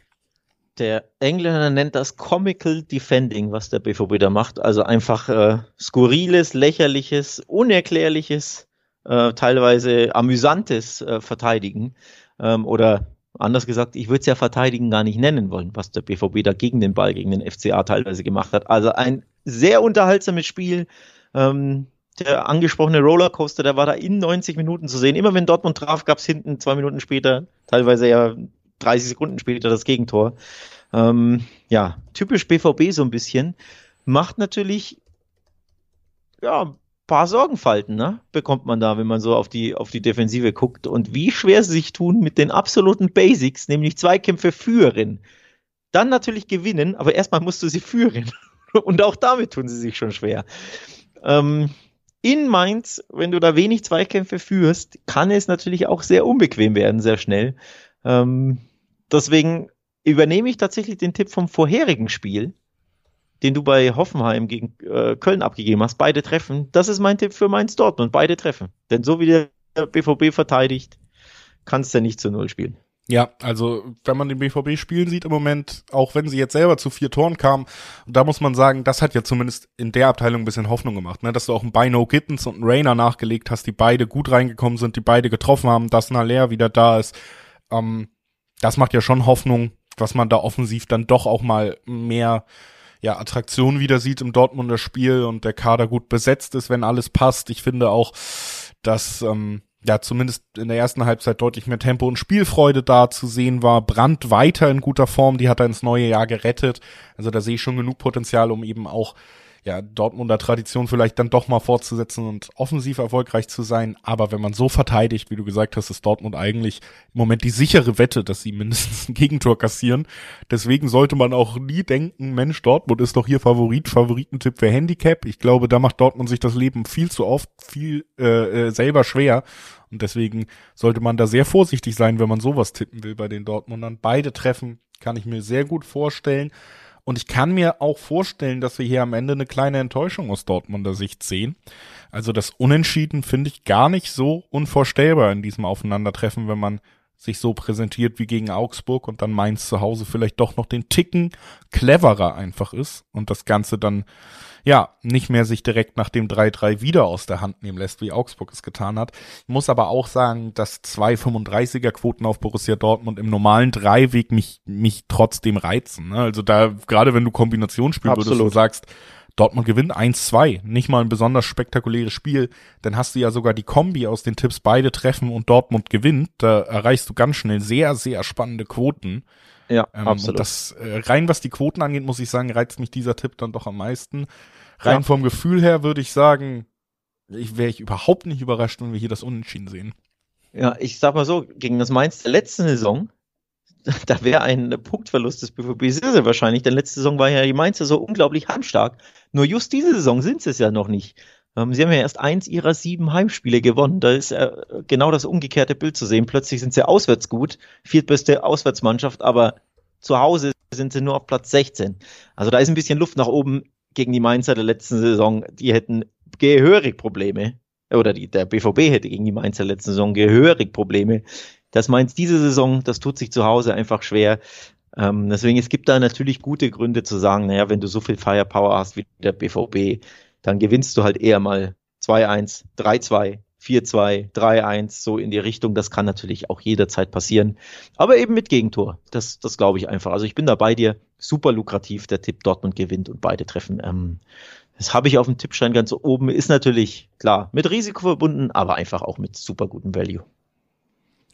Der Engländer nennt das Comical Defending, was der BVB da macht. Also einfach äh, skurriles, lächerliches, unerklärliches, äh, teilweise amüsantes äh, Verteidigen ähm, oder Anders gesagt, ich würde es ja verteidigen gar nicht nennen wollen, was der BVB da gegen den Ball, gegen den FCA teilweise gemacht hat. Also ein sehr unterhaltsames Spiel. Ähm, der angesprochene Rollercoaster, der war da in 90 Minuten zu sehen. Immer wenn Dortmund traf, gab es hinten zwei Minuten später, teilweise ja 30 Sekunden später das Gegentor. Ähm, ja, typisch BVB so ein bisschen. Macht natürlich ja, paar Sorgenfalten, ne? Bekommt man da, wenn man so auf die, auf die Defensive guckt. Und wie schwer sie sich tun mit den absoluten Basics, nämlich Zweikämpfe führen. Dann natürlich gewinnen, aber erstmal musst du sie führen. (laughs) Und auch damit tun sie sich schon schwer. Ähm, in Mainz, wenn du da wenig Zweikämpfe führst, kann es natürlich auch sehr unbequem werden, sehr schnell. Ähm, deswegen übernehme ich tatsächlich den Tipp vom vorherigen Spiel den du bei Hoffenheim gegen äh, Köln abgegeben hast, beide treffen. Das ist mein Tipp für Mainz Dortmund, beide treffen. Denn so wie der BVB verteidigt, kannst du nicht zu Null spielen. Ja, also wenn man den BVB spielen sieht im Moment, auch wenn sie jetzt selber zu vier Toren kamen, da muss man sagen, das hat ja zumindest in der Abteilung ein bisschen Hoffnung gemacht, ne? dass du auch einen Bino Gittens und einen Rainer nachgelegt hast, die beide gut reingekommen sind, die beide getroffen haben, dass Naler wieder da ist. Ähm, das macht ja schon Hoffnung, dass man da offensiv dann doch auch mal mehr ja, Attraktion wieder sieht im Dortmunder Spiel und der Kader gut besetzt ist, wenn alles passt. Ich finde auch, dass ähm, ja zumindest in der ersten Halbzeit deutlich mehr Tempo und Spielfreude da zu sehen war. Brand weiter in guter Form, die hat er ins neue Jahr gerettet. Also da sehe ich schon genug Potenzial, um eben auch ja, Dortmunder Tradition vielleicht dann doch mal fortzusetzen und offensiv erfolgreich zu sein. Aber wenn man so verteidigt, wie du gesagt hast, ist Dortmund eigentlich im Moment die sichere Wette, dass sie (laughs) mindestens ein Gegentor kassieren. Deswegen sollte man auch nie denken, Mensch, Dortmund ist doch hier Favorit, Favoritentipp für Handicap. Ich glaube, da macht Dortmund sich das Leben viel zu oft, viel äh, äh, selber schwer. Und deswegen sollte man da sehr vorsichtig sein, wenn man sowas tippen will bei den Dortmundern. Beide Treffen kann ich mir sehr gut vorstellen. Und ich kann mir auch vorstellen, dass wir hier am Ende eine kleine Enttäuschung aus Dortmunder Sicht sehen. Also das Unentschieden finde ich gar nicht so unvorstellbar in diesem Aufeinandertreffen, wenn man sich so präsentiert wie gegen Augsburg und dann Mainz zu Hause vielleicht doch noch den Ticken cleverer einfach ist und das Ganze dann ja, nicht mehr sich direkt nach dem 3-3 wieder aus der Hand nehmen lässt, wie Augsburg es getan hat. Ich muss aber auch sagen, dass zwei 35er Quoten auf Borussia Dortmund im normalen Dreiweg mich, mich trotzdem reizen. Ne? Also da, gerade wenn du Kombinationsspiel würdest und sagst, Dortmund gewinnt 1-2, nicht mal ein besonders spektakuläres Spiel, dann hast du ja sogar die Kombi aus den Tipps beide treffen und Dortmund gewinnt. Da erreichst du ganz schnell sehr, sehr spannende Quoten. Ja, ähm, absolut. Und das äh, rein, was die Quoten angeht, muss ich sagen, reizt mich dieser Tipp dann doch am meisten. Rein ja. vom Gefühl her würde ich sagen, ich wäre ich überhaupt nicht überrascht, wenn wir hier das Unentschieden sehen. Ja, ich sag mal so, gegen das Mainz der letzten Saison, (laughs) da wäre ein Punktverlust des BVB sehr, sehr wahrscheinlich, denn letzte Saison war ja die Mainzer so unglaublich heimstark. Nur just diese Saison sind sie es ja noch nicht. Ähm, sie haben ja erst eins ihrer sieben Heimspiele gewonnen. Da ist äh, genau das umgekehrte Bild zu sehen. Plötzlich sind sie auswärts gut, viertbeste Auswärtsmannschaft, aber zu Hause sind sie nur auf Platz 16. Also da ist ein bisschen Luft nach oben gegen die Mainzer der letzten Saison. Die hätten gehörig Probleme. Oder die, der BVB hätte gegen die Mainzer letzten Saison gehörig Probleme. Das Mainz diese Saison, das tut sich zu Hause einfach schwer. Ähm, deswegen, es gibt da natürlich gute Gründe zu sagen, naja, wenn du so viel Firepower hast wie der BVB, dann gewinnst du halt eher mal 2-1, 3-2, 4-2, 3-1, so in die Richtung. Das kann natürlich auch jederzeit passieren. Aber eben mit Gegentor. Das, das glaube ich einfach. Also ich bin da bei dir. Super lukrativ. Der Tipp Dortmund gewinnt und beide treffen. Ähm, das habe ich auf dem Tippschein ganz oben. Ist natürlich klar mit Risiko verbunden, aber einfach auch mit super gutem Value.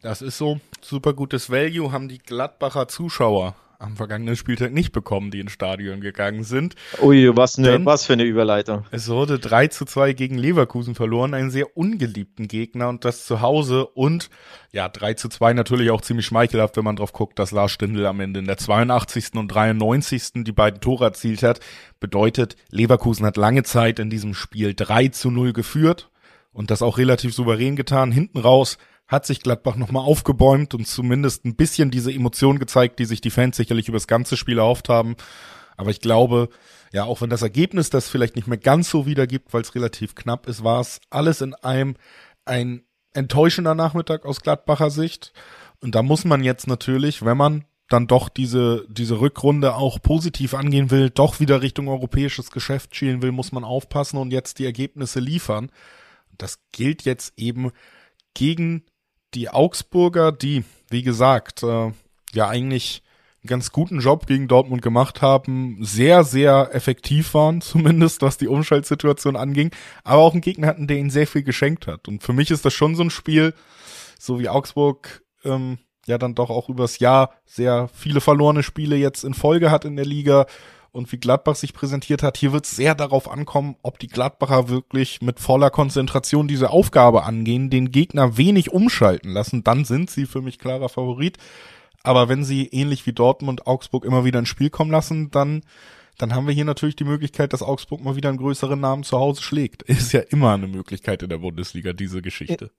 Das ist so. Super gutes Value haben die Gladbacher Zuschauer am vergangenen Spieltag nicht bekommen, die ins Stadion gegangen sind. Ui, was, ne, was für eine Überleitung. Es wurde 3 zu 2 gegen Leverkusen verloren, einen sehr ungeliebten Gegner und das zu Hause und ja, 3 zu 2 natürlich auch ziemlich schmeichelhaft, wenn man drauf guckt, dass Lars Stindl am Ende in der 82. und 93. die beiden Tore erzielt hat. Bedeutet, Leverkusen hat lange Zeit in diesem Spiel 3 zu 0 geführt und das auch relativ souverän getan. Hinten raus hat sich Gladbach nochmal aufgebäumt und zumindest ein bisschen diese Emotion gezeigt, die sich die Fans sicherlich über das ganze Spiel erhofft haben. Aber ich glaube, ja, auch wenn das Ergebnis das vielleicht nicht mehr ganz so wiedergibt, weil es relativ knapp ist, war es alles in einem ein enttäuschender Nachmittag aus Gladbacher Sicht. Und da muss man jetzt natürlich, wenn man dann doch diese, diese Rückrunde auch positiv angehen will, doch wieder Richtung europäisches Geschäft schielen will, muss man aufpassen und jetzt die Ergebnisse liefern. Das gilt jetzt eben gegen die Augsburger, die, wie gesagt, äh, ja eigentlich einen ganz guten Job gegen Dortmund gemacht haben, sehr, sehr effektiv waren, (laughs) zumindest was die Umschaltsituation anging, aber auch einen Gegner hatten, der ihnen sehr viel geschenkt hat. Und für mich ist das schon so ein Spiel, so wie Augsburg ähm, ja dann doch auch übers Jahr sehr viele verlorene Spiele jetzt in Folge hat in der Liga und wie Gladbach sich präsentiert hat. Hier wird es sehr darauf ankommen, ob die Gladbacher wirklich mit voller Konzentration diese Aufgabe angehen, den Gegner wenig umschalten lassen. Dann sind sie für mich klarer Favorit. Aber wenn sie ähnlich wie Dortmund Augsburg immer wieder ins Spiel kommen lassen, dann dann haben wir hier natürlich die Möglichkeit, dass Augsburg mal wieder einen größeren Namen zu Hause schlägt. (laughs) Ist ja immer eine Möglichkeit in der Bundesliga, diese Geschichte.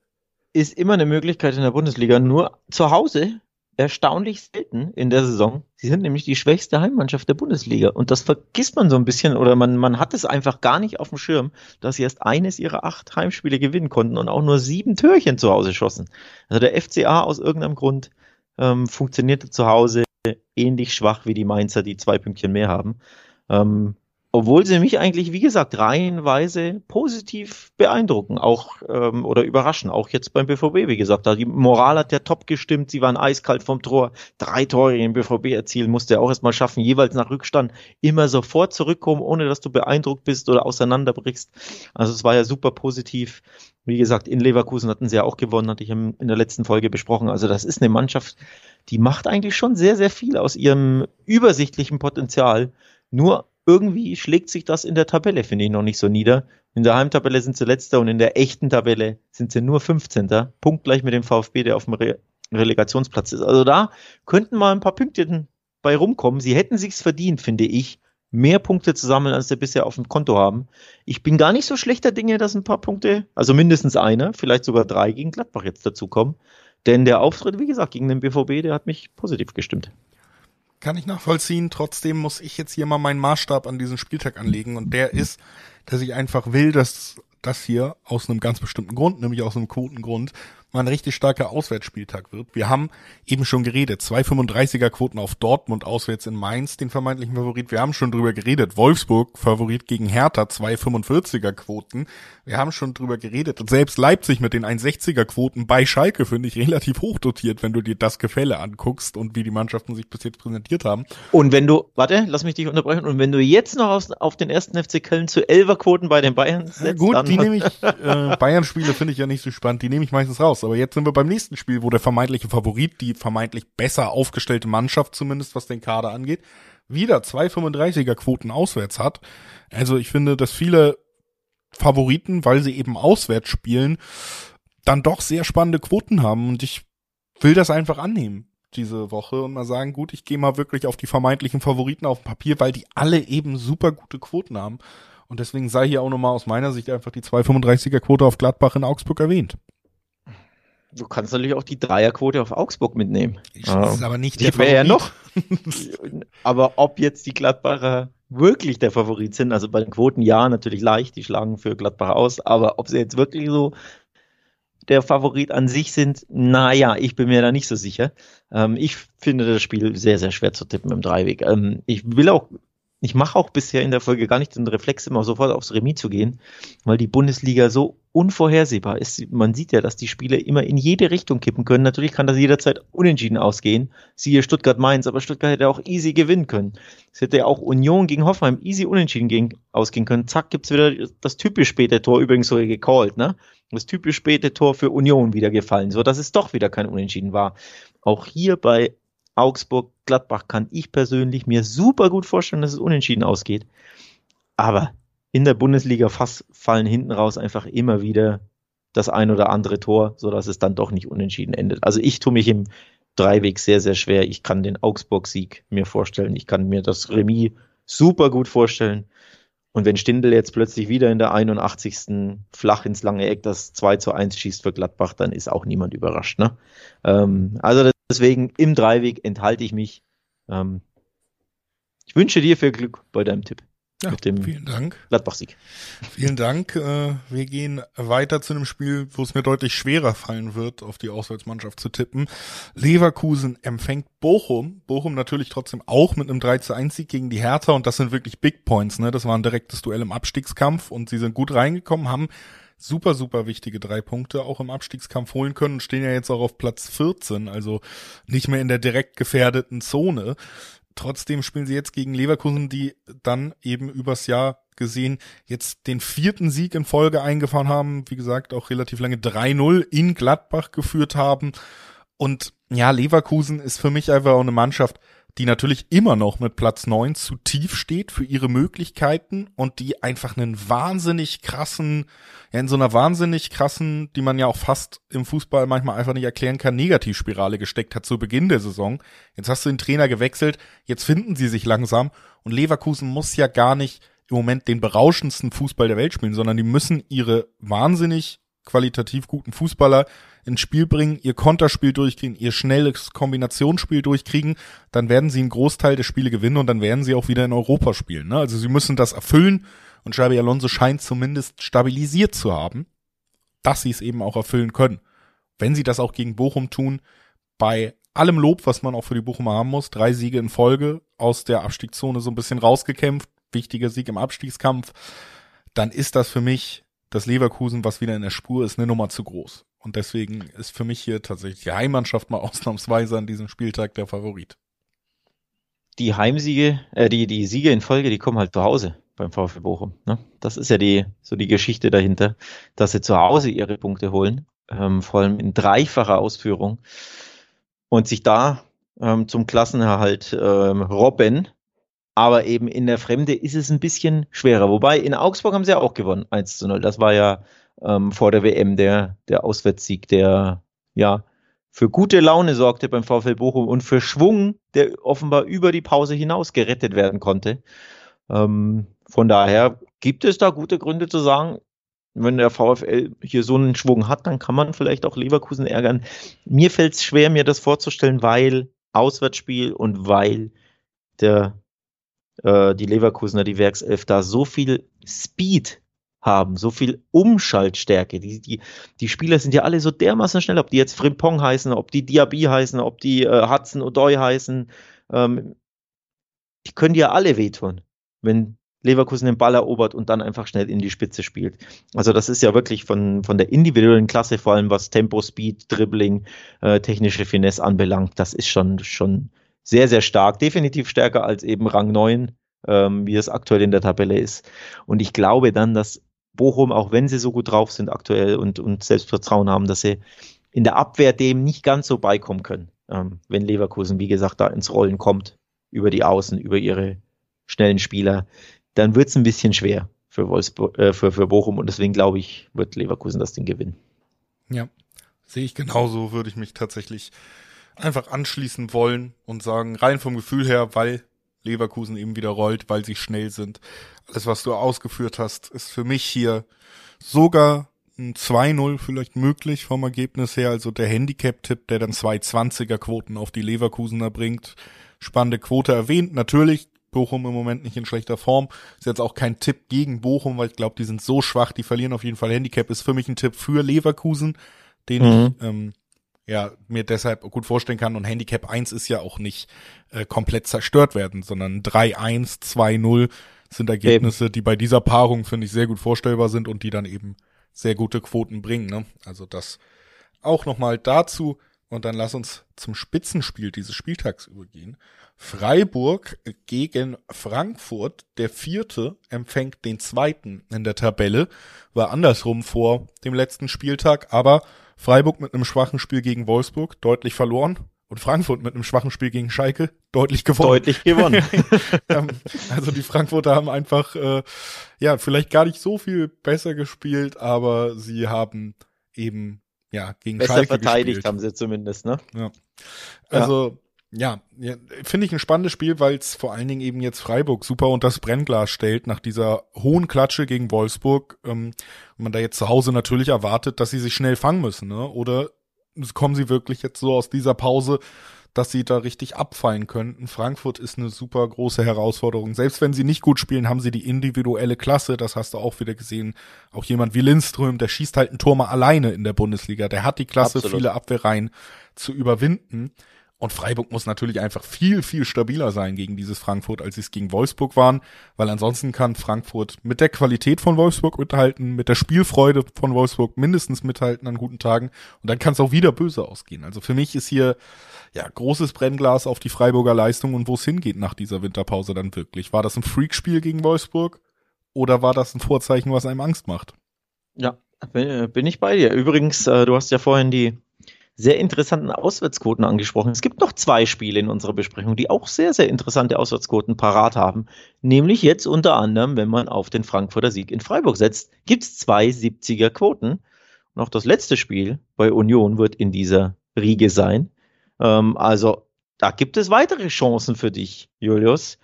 Ist immer eine Möglichkeit in der Bundesliga. Nur zu Hause erstaunlich selten in der Saison. Sie sind nämlich die schwächste Heimmannschaft der Bundesliga. Und das vergisst man so ein bisschen oder man, man hat es einfach gar nicht auf dem Schirm, dass sie erst eines ihrer acht Heimspiele gewinnen konnten und auch nur sieben Türchen zu Hause schossen. Also der FCA aus irgendeinem Grund ähm, funktionierte zu Hause ähnlich schwach wie die Mainzer, die zwei Pünktchen mehr haben. Ähm, obwohl sie mich eigentlich, wie gesagt, reihenweise positiv beeindrucken, auch ähm, oder überraschen, auch jetzt beim BVB, wie gesagt, die Moral hat ja top gestimmt, sie waren eiskalt vom Tor, drei Tore im BVB erzielen, musste er auch erstmal schaffen, jeweils nach Rückstand immer sofort zurückkommen, ohne dass du beeindruckt bist oder auseinanderbrichst. Also es war ja super positiv. Wie gesagt, in Leverkusen hatten sie ja auch gewonnen, hatte ich in der letzten Folge besprochen. Also das ist eine Mannschaft, die macht eigentlich schon sehr, sehr viel aus ihrem übersichtlichen Potenzial. Nur irgendwie schlägt sich das in der Tabelle, finde ich, noch nicht so nieder. In der Heimtabelle sind sie letzter und in der echten Tabelle sind sie nur 15. Punktgleich mit dem VfB, der auf dem Re Relegationsplatz ist. Also da könnten mal ein paar Pünktchen bei rumkommen. Sie hätten sich's verdient, finde ich, mehr Punkte zu sammeln, als sie bisher auf dem Konto haben. Ich bin gar nicht so schlechter Dinge, dass ein paar Punkte, also mindestens einer, vielleicht sogar drei gegen Gladbach jetzt dazukommen. Denn der Auftritt, wie gesagt, gegen den BVB, der hat mich positiv gestimmt. Kann ich nachvollziehen. Trotzdem muss ich jetzt hier mal meinen Maßstab an diesen Spieltag anlegen und der ist, dass ich einfach will, dass das hier aus einem ganz bestimmten Grund, nämlich aus einem Quotengrund, mal ein richtig starker Auswärtsspieltag wird. Wir haben eben schon geredet, 2,35er Quoten auf Dortmund auswärts in Mainz, den vermeintlichen Favorit. Wir haben schon drüber geredet, Wolfsburg Favorit gegen Hertha, 2,45er Quoten. Wir haben schon drüber geredet, selbst Leipzig mit den 1,60er Quoten bei Schalke finde ich relativ hoch dotiert, wenn du dir das Gefälle anguckst und wie die Mannschaften sich bis jetzt präsentiert haben. Und wenn du, warte, lass mich dich unterbrechen, und wenn du jetzt noch aus, auf den ersten FC Köln zu 11er Quoten bei den Bayern setzt, ja, gut, die nehme ich, äh, Bayern-Spiele finde ich ja nicht so spannend, die nehme ich meistens raus. Aber jetzt sind wir beim nächsten Spiel, wo der vermeintliche Favorit, die vermeintlich besser aufgestellte Mannschaft zumindest, was den Kader angeht, wieder 2,35er Quoten auswärts hat. Also ich finde, dass viele Favoriten, weil sie eben auswärts spielen, dann doch sehr spannende Quoten haben und ich will das einfach annehmen diese Woche und mal sagen, gut, ich gehe mal wirklich auf die vermeintlichen Favoriten auf Papier, weil die alle eben super gute Quoten haben. Und deswegen sei hier auch nochmal aus meiner Sicht einfach die 2,35er Quote auf Gladbach in Augsburg erwähnt. Du kannst natürlich auch die Dreierquote auf Augsburg mitnehmen. Das ist aber nicht der Favorit. Ja noch. (laughs) aber ob jetzt die Gladbacher wirklich der Favorit sind, also bei den Quoten ja, natürlich leicht, die schlagen für Gladbach aus, aber ob sie jetzt wirklich so der Favorit an sich sind, naja, ich bin mir da nicht so sicher. Ähm, ich finde das Spiel sehr, sehr schwer zu tippen im Dreiweg. Ähm, ich will auch ich mache auch bisher in der Folge gar nicht den Reflex, immer sofort aufs Remis zu gehen, weil die Bundesliga so unvorhersehbar ist. Man sieht ja, dass die Spiele immer in jede Richtung kippen können. Natürlich kann das jederzeit unentschieden ausgehen. Siehe Stuttgart-Mainz, aber Stuttgart hätte auch easy gewinnen können. Es hätte ja auch Union gegen Hoffenheim easy unentschieden gegen, ausgehen können. Zack, gibt's wieder das typisch späte Tor, übrigens so gecallt, ne? Das typisch späte Tor für Union wieder gefallen, so dass es doch wieder kein Unentschieden war. Auch hier bei Augsburg, Gladbach kann ich persönlich mir super gut vorstellen, dass es unentschieden ausgeht. Aber in der Bundesliga fast fallen hinten raus einfach immer wieder das ein oder andere Tor, so dass es dann doch nicht unentschieden endet. Also ich tue mich im Dreiweg sehr, sehr schwer. Ich kann den Augsburg-Sieg mir vorstellen. Ich kann mir das Remis super gut vorstellen. Und wenn Stindl jetzt plötzlich wieder in der 81. flach ins lange Eck das 2 zu 1 schießt für Gladbach, dann ist auch niemand überrascht. Ne? Ähm, also deswegen im Dreiweg enthalte ich mich. Ähm, ich wünsche dir viel Glück bei deinem Tipp. Ja, mit dem vielen Dank. Gladbach-Sieg. Vielen Dank. Äh, wir gehen weiter zu einem Spiel, wo es mir deutlich schwerer fallen wird, auf die Auswärtsmannschaft zu tippen. Leverkusen empfängt Bochum. Bochum natürlich trotzdem auch mit einem 3 zu 1 Sieg gegen die Hertha und das sind wirklich Big Points. Ne? Das war ein direktes Duell im Abstiegskampf und sie sind gut reingekommen, haben super, super wichtige drei Punkte auch im Abstiegskampf holen können und stehen ja jetzt auch auf Platz 14, also nicht mehr in der direkt gefährdeten Zone. Trotzdem spielen sie jetzt gegen Leverkusen, die dann eben übers Jahr gesehen jetzt den vierten Sieg in Folge eingefahren haben. Wie gesagt, auch relativ lange 3-0 in Gladbach geführt haben. Und ja, Leverkusen ist für mich einfach auch eine Mannschaft, die natürlich immer noch mit Platz neun zu tief steht für ihre Möglichkeiten und die einfach einen wahnsinnig krassen, ja in so einer wahnsinnig krassen, die man ja auch fast im Fußball manchmal einfach nicht erklären kann, Negativspirale gesteckt hat zu Beginn der Saison. Jetzt hast du den Trainer gewechselt, jetzt finden sie sich langsam und Leverkusen muss ja gar nicht im Moment den berauschendsten Fußball der Welt spielen, sondern die müssen ihre wahnsinnig qualitativ guten Fußballer ins Spiel bringen, ihr Konterspiel durchkriegen, ihr schnelles Kombinationsspiel durchkriegen, dann werden sie einen Großteil der Spiele gewinnen und dann werden sie auch wieder in Europa spielen. Ne? Also sie müssen das erfüllen und Xabi Alonso scheint zumindest stabilisiert zu haben, dass sie es eben auch erfüllen können. Wenn sie das auch gegen Bochum tun, bei allem Lob, was man auch für die Bochumer haben muss, drei Siege in Folge aus der Abstiegszone so ein bisschen rausgekämpft, wichtiger Sieg im Abstiegskampf, dann ist das für mich das Leverkusen, was wieder in der Spur ist, eine Nummer zu groß. Und deswegen ist für mich hier tatsächlich die Heimmannschaft mal (laughs) ausnahmsweise an diesem Spieltag der Favorit. Die Heimsiege, äh, die, die Siege in Folge, die kommen halt zu Hause beim VfB Bochum. Ne? Das ist ja die, so die Geschichte dahinter, dass sie zu Hause ihre Punkte holen, ähm, vor allem in dreifacher Ausführung und sich da ähm, zum Klassenerhalt ähm, robben aber eben in der Fremde ist es ein bisschen schwerer. Wobei in Augsburg haben sie ja auch gewonnen, 1 zu 0. Das war ja ähm, vor der WM der, der Auswärtssieg, der ja für gute Laune sorgte beim VfL Bochum und für Schwung, der offenbar über die Pause hinaus gerettet werden konnte. Ähm, von daher gibt es da gute Gründe zu sagen, wenn der VfL hier so einen Schwung hat, dann kann man vielleicht auch Leverkusen ärgern. Mir fällt es schwer, mir das vorzustellen, weil Auswärtsspiel und weil der, äh, die Leverkusener, die Werkself, da so viel Speed haben, so viel Umschaltstärke. Die, die, die Spieler sind ja alle so dermaßen schnell, ob die jetzt Frimpong heißen, ob die Diaby heißen, ob die äh, Hudson O'Doy heißen. Ähm, die können ja alle wehtun, wenn Leverkusen den Ball erobert und dann einfach schnell in die Spitze spielt. Also das ist ja wirklich von, von der individuellen Klasse, vor allem was Tempo, Speed, Dribbling, äh, technische Finesse anbelangt, das ist schon, schon sehr, sehr stark. Definitiv stärker als eben Rang 9, ähm, wie es aktuell in der Tabelle ist. Und ich glaube dann, dass Bochum, auch wenn sie so gut drauf sind aktuell und, und Selbstvertrauen haben, dass sie in der Abwehr dem nicht ganz so beikommen können, ähm, wenn Leverkusen, wie gesagt, da ins Rollen kommt, über die Außen, über ihre schnellen Spieler, dann wird es ein bisschen schwer für, Wolfsburg, äh, für, für Bochum und deswegen glaube ich, wird Leverkusen das Ding gewinnen. Ja, sehe ich genauso, würde ich mich tatsächlich einfach anschließen wollen und sagen, rein vom Gefühl her, weil Leverkusen eben wieder rollt, weil sie schnell sind. Alles, was du ausgeführt hast, ist für mich hier sogar ein 2-0 vielleicht möglich vom Ergebnis her. Also der Handicap-Tipp, der dann 220er Quoten auf die Leverkusener bringt. Spannende Quote erwähnt. Natürlich Bochum im Moment nicht in schlechter Form. Ist jetzt auch kein Tipp gegen Bochum, weil ich glaube, die sind so schwach, die verlieren auf jeden Fall Handicap. Ist für mich ein Tipp für Leverkusen, den mhm. ich ähm, ja mir deshalb gut vorstellen kann. Und Handicap 1 ist ja auch nicht äh, komplett zerstört werden, sondern 3-1, 2-0 sind Ergebnisse, eben. die bei dieser Paarung, finde ich, sehr gut vorstellbar sind und die dann eben sehr gute Quoten bringen. Ne? Also das auch nochmal dazu. Und dann lass uns zum Spitzenspiel dieses Spieltags übergehen. Freiburg gegen Frankfurt, der vierte empfängt den zweiten in der Tabelle, war andersrum vor dem letzten Spieltag, aber Freiburg mit einem schwachen Spiel gegen Wolfsburg deutlich verloren und Frankfurt mit einem schwachen Spiel gegen Schalke deutlich gewonnen. Deutlich gewonnen. (laughs) Ähm, also die Frankfurter haben einfach, äh, ja, vielleicht gar nicht so viel besser gespielt, aber sie haben eben, ja, gegen besser Schalke verteidigt gespielt. haben sie zumindest, ne? Ja. Also, ja, ja finde ich ein spannendes Spiel, weil es vor allen Dingen eben jetzt Freiburg super unter das Brennglas stellt nach dieser hohen Klatsche gegen Wolfsburg. Ähm, man da jetzt zu Hause natürlich erwartet, dass sie sich schnell fangen müssen, ne? Oder kommen sie wirklich jetzt so aus dieser Pause, dass sie da richtig abfallen könnten. Frankfurt ist eine super große Herausforderung. Selbst wenn sie nicht gut spielen, haben sie die individuelle Klasse. Das hast du auch wieder gesehen. Auch jemand wie Lindström, der schießt halt ein Tor mal alleine in der Bundesliga. Der hat die Klasse, Absolut. viele Abwehrreihen zu überwinden. Und Freiburg muss natürlich einfach viel, viel stabiler sein gegen dieses Frankfurt, als sie es gegen Wolfsburg waren, weil ansonsten kann Frankfurt mit der Qualität von Wolfsburg mithalten, mit der Spielfreude von Wolfsburg mindestens mithalten an guten Tagen und dann kann es auch wieder böse ausgehen. Also für mich ist hier ja großes Brennglas auf die Freiburger Leistung und wo es hingeht nach dieser Winterpause dann wirklich. War das ein Freakspiel gegen Wolfsburg oder war das ein Vorzeichen, was einem Angst macht? Ja, bin ich bei dir. Übrigens, äh, du hast ja vorhin die sehr interessanten Auswärtsquoten angesprochen. Es gibt noch zwei Spiele in unserer Besprechung, die auch sehr, sehr interessante Auswärtsquoten parat haben. Nämlich jetzt unter anderem, wenn man auf den Frankfurter Sieg in Freiburg setzt, gibt es zwei 70er Quoten. Und auch das letzte Spiel bei Union wird in dieser Riege sein. Ähm, also da gibt es weitere Chancen für dich, Julius.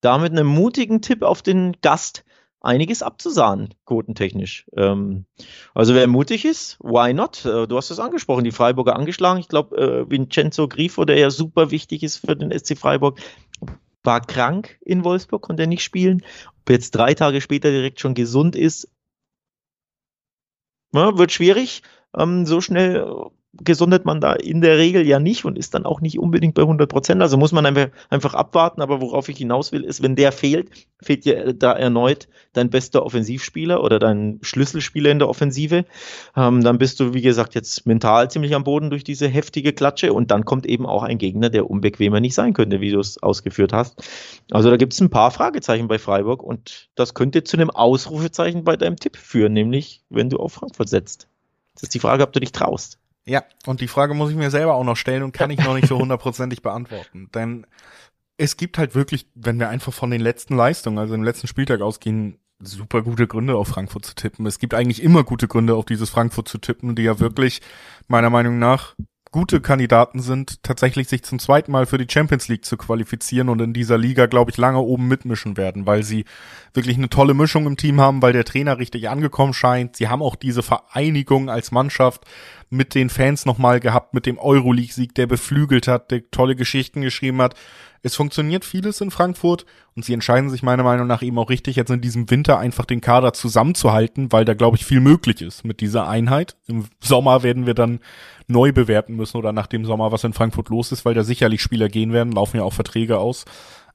Da mit einem mutigen Tipp auf den Gast einiges abzusahnen, quotentechnisch. Ähm, also wer mutig ist, why not? Äh, du hast es angesprochen, die Freiburger angeschlagen. Ich glaube, äh, Vincenzo Grifo, der ja super wichtig ist für den SC Freiburg, war krank in Wolfsburg, konnte er nicht spielen. Ob jetzt drei Tage später direkt schon gesund ist, ja, wird schwierig. Ähm, so schnell gesundet man da in der Regel ja nicht und ist dann auch nicht unbedingt bei 100 Prozent. Also muss man einfach, abwarten. Aber worauf ich hinaus will, ist, wenn der fehlt, fehlt dir da erneut dein bester Offensivspieler oder dein Schlüsselspieler in der Offensive. Ähm, dann bist du, wie gesagt, jetzt mental ziemlich am Boden durch diese heftige Klatsche und dann kommt eben auch ein Gegner, der unbequemer nicht sein könnte, wie du es ausgeführt hast. Also da gibt es ein paar Fragezeichen bei Freiburg und das könnte zu einem Ausrufezeichen bei deinem Tipp führen, nämlich wenn du auf Frankfurt setzt. Das ist die Frage, ob du dich traust. Ja, und die Frage muss ich mir selber auch noch stellen und kann ich noch nicht so (laughs) hundertprozentig beantworten. Denn es gibt halt wirklich, wenn wir einfach von den letzten Leistungen, also im letzten Spieltag ausgehen, super gute Gründe auf Frankfurt zu tippen. Es gibt eigentlich immer gute Gründe auf dieses Frankfurt zu tippen, die ja wirklich meiner Meinung nach gute Kandidaten sind, tatsächlich sich zum zweiten Mal für die Champions League zu qualifizieren und in dieser Liga, glaube ich, lange oben mitmischen werden, weil sie wirklich eine tolle Mischung im Team haben, weil der Trainer richtig angekommen scheint. Sie haben auch diese Vereinigung als Mannschaft mit den Fans nochmal gehabt, mit dem Euroleague-Sieg, der beflügelt hat, der tolle Geschichten geschrieben hat. Es funktioniert vieles in Frankfurt und sie entscheiden sich meiner Meinung nach eben auch richtig, jetzt in diesem Winter einfach den Kader zusammenzuhalten, weil da, glaube ich, viel möglich ist mit dieser Einheit. Im Sommer werden wir dann neu bewerten müssen oder nach dem Sommer, was in Frankfurt los ist, weil da sicherlich Spieler gehen werden, laufen ja auch Verträge aus.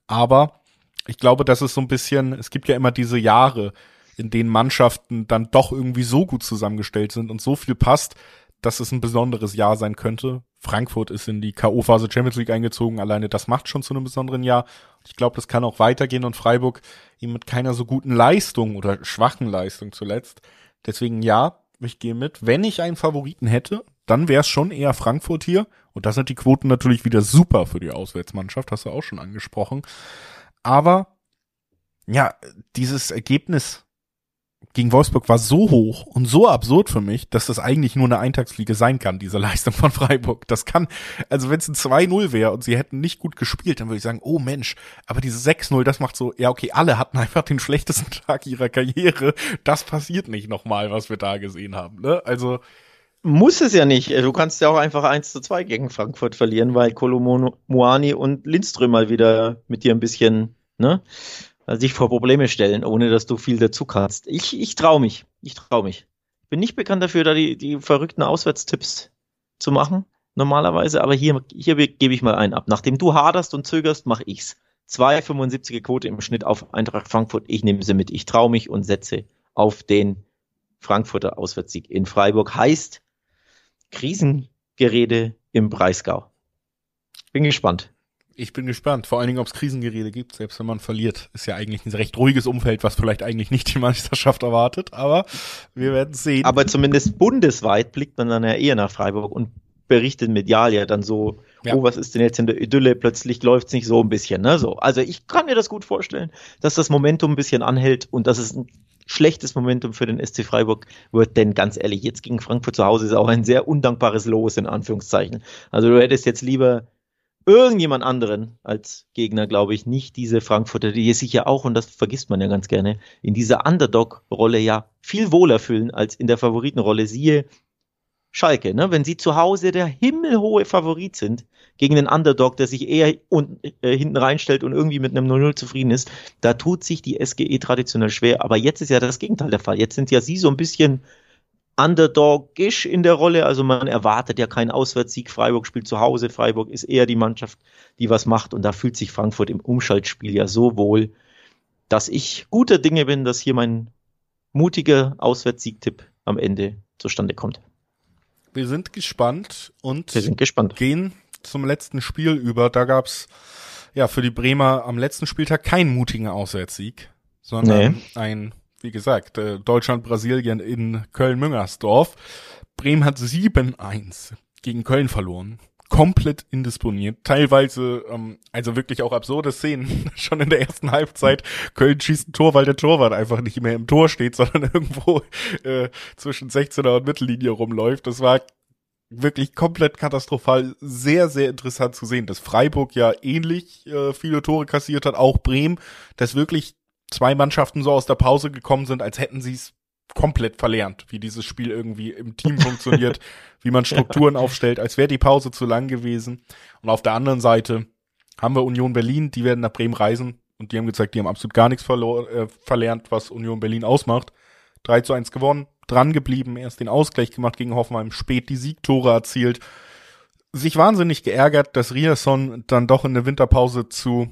Aber ich glaube, das ist so ein bisschen, es gibt ja immer diese Jahre, in denen Mannschaften dann doch irgendwie so gut zusammengestellt sind und so viel passt, dass es ein besonderes Jahr sein könnte. Frankfurt ist in die K.O.-Phase Champions League eingezogen. Alleine das macht schon zu einem besonderen Jahr. Ich glaube, das kann auch weitergehen und Freiburg eben mit keiner so guten Leistung oder schwachen Leistung zuletzt. Deswegen ja, ich gehe mit. Wenn ich einen Favoriten hätte, dann wäre es schon eher Frankfurt hier. Und da sind die Quoten natürlich wieder super für die Auswärtsmannschaft, hast du auch schon angesprochen. Aber ja, dieses Ergebnis gegen Wolfsburg war so hoch und so absurd für mich, dass das eigentlich nur eine Eintagsfliege sein kann, diese Leistung von Freiburg. Das kann, also wenn es ein 2-0 wäre und sie hätten nicht gut gespielt, dann würde ich sagen, oh Mensch, aber diese 6-0, das macht so, ja okay, alle hatten einfach den schlechtesten (laughs) Tag ihrer Karriere. Das passiert nicht nochmal, was wir da gesehen haben. Ne? Also muss es ja nicht. Du kannst ja auch einfach 1 zu 2 gegen Frankfurt verlieren, weil Kolomoani und Lindström mal wieder mit dir ein bisschen, ne? Also sich vor Probleme stellen, ohne dass du viel dazu kannst. Ich, ich traue mich. Ich traue mich. Bin nicht bekannt dafür, da die, die verrückten Auswärtstipps zu machen, normalerweise, aber hier, hier gebe ich mal einen ab. Nachdem du haderst und zögerst, mache ich's. 2,75er Quote im Schnitt auf Eintracht Frankfurt. Ich nehme sie mit. Ich traue mich und setze auf den Frankfurter Auswärtssieg in Freiburg. Heißt Krisengerede im Breisgau. Bin gespannt. Ich bin gespannt, vor allen Dingen, ob es Krisengerede gibt, selbst wenn man verliert. Ist ja eigentlich ein recht ruhiges Umfeld, was vielleicht eigentlich nicht die Meisterschaft erwartet, aber wir werden sehen. Aber zumindest bundesweit blickt man dann ja eher nach Freiburg und berichtet medial ja dann so, ja. oh, was ist denn jetzt in der Idylle? Plötzlich läuft's nicht so ein bisschen, ne? So. Also ich kann mir das gut vorstellen, dass das Momentum ein bisschen anhält und dass es ein schlechtes Momentum für den SC Freiburg wird, denn ganz ehrlich, jetzt gegen Frankfurt zu Hause ist auch ein sehr undankbares Los, in Anführungszeichen. Also du hättest jetzt lieber irgendjemand anderen als Gegner, glaube ich, nicht diese Frankfurter, die sich ja auch, und das vergisst man ja ganz gerne, in dieser Underdog-Rolle ja viel wohler fühlen als in der Favoritenrolle. Siehe Schalke, ne? wenn sie zu Hause der himmelhohe Favorit sind gegen den Underdog, der sich eher un äh, hinten reinstellt und irgendwie mit einem 0-0 zufrieden ist, da tut sich die SGE traditionell schwer. Aber jetzt ist ja das Gegenteil der Fall. Jetzt sind ja sie so ein bisschen underdogisch in der Rolle. Also man erwartet ja keinen Auswärtssieg. Freiburg spielt zu Hause. Freiburg ist eher die Mannschaft, die was macht. Und da fühlt sich Frankfurt im Umschaltspiel ja so wohl, dass ich guter Dinge bin, dass hier mein mutiger Auswärtssiegtipp am Ende zustande kommt. Wir sind gespannt und Wir sind gespannt. gehen zum letzten Spiel über. Da gab's ja für die Bremer am letzten Spieltag keinen mutigen Auswärtssieg, sondern nee. ein wie gesagt, äh, Deutschland-Brasilien in Köln-Müngersdorf. Bremen hat 7-1 gegen Köln verloren. Komplett indisponiert. Teilweise, ähm, also wirklich auch absurde Szenen. (laughs) Schon in der ersten Halbzeit. Köln schießt ein Tor, weil der Torwart einfach nicht mehr im Tor steht, sondern (laughs) irgendwo äh, zwischen 16er und Mittellinie rumläuft. Das war wirklich komplett katastrophal. Sehr, sehr interessant zu sehen, dass Freiburg ja ähnlich äh, viele Tore kassiert hat, auch Bremen, das wirklich zwei Mannschaften so aus der Pause gekommen sind, als hätten sie es komplett verlernt, wie dieses Spiel irgendwie im Team funktioniert, (laughs) wie man Strukturen aufstellt, als wäre die Pause zu lang gewesen. Und auf der anderen Seite haben wir Union Berlin, die werden nach Bremen reisen und die haben gezeigt, die haben absolut gar nichts äh, verlernt, was Union Berlin ausmacht. 3 zu 1 gewonnen, dran geblieben, erst den Ausgleich gemacht gegen Hoffenheim, spät die Siegtore erzielt, sich wahnsinnig geärgert, dass Riasson dann doch in der Winterpause zu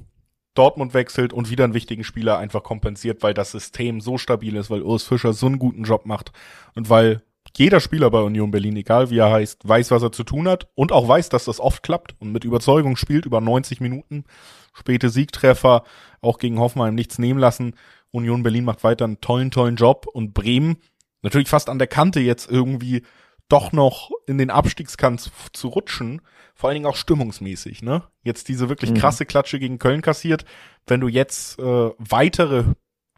Dortmund wechselt und wieder einen wichtigen Spieler einfach kompensiert, weil das System so stabil ist, weil Urs Fischer so einen guten Job macht und weil jeder Spieler bei Union Berlin, egal wie er heißt, weiß, was er zu tun hat und auch weiß, dass das oft klappt und mit Überzeugung spielt über 90 Minuten. Späte Siegtreffer, auch gegen Hoffenheim nichts nehmen lassen. Union Berlin macht weiter einen tollen, tollen Job und Bremen natürlich fast an der Kante jetzt irgendwie doch noch in den Abstiegskampf zu rutschen, vor allen Dingen auch stimmungsmäßig, ne? Jetzt diese wirklich mhm. krasse Klatsche gegen Köln kassiert, wenn du jetzt äh, weitere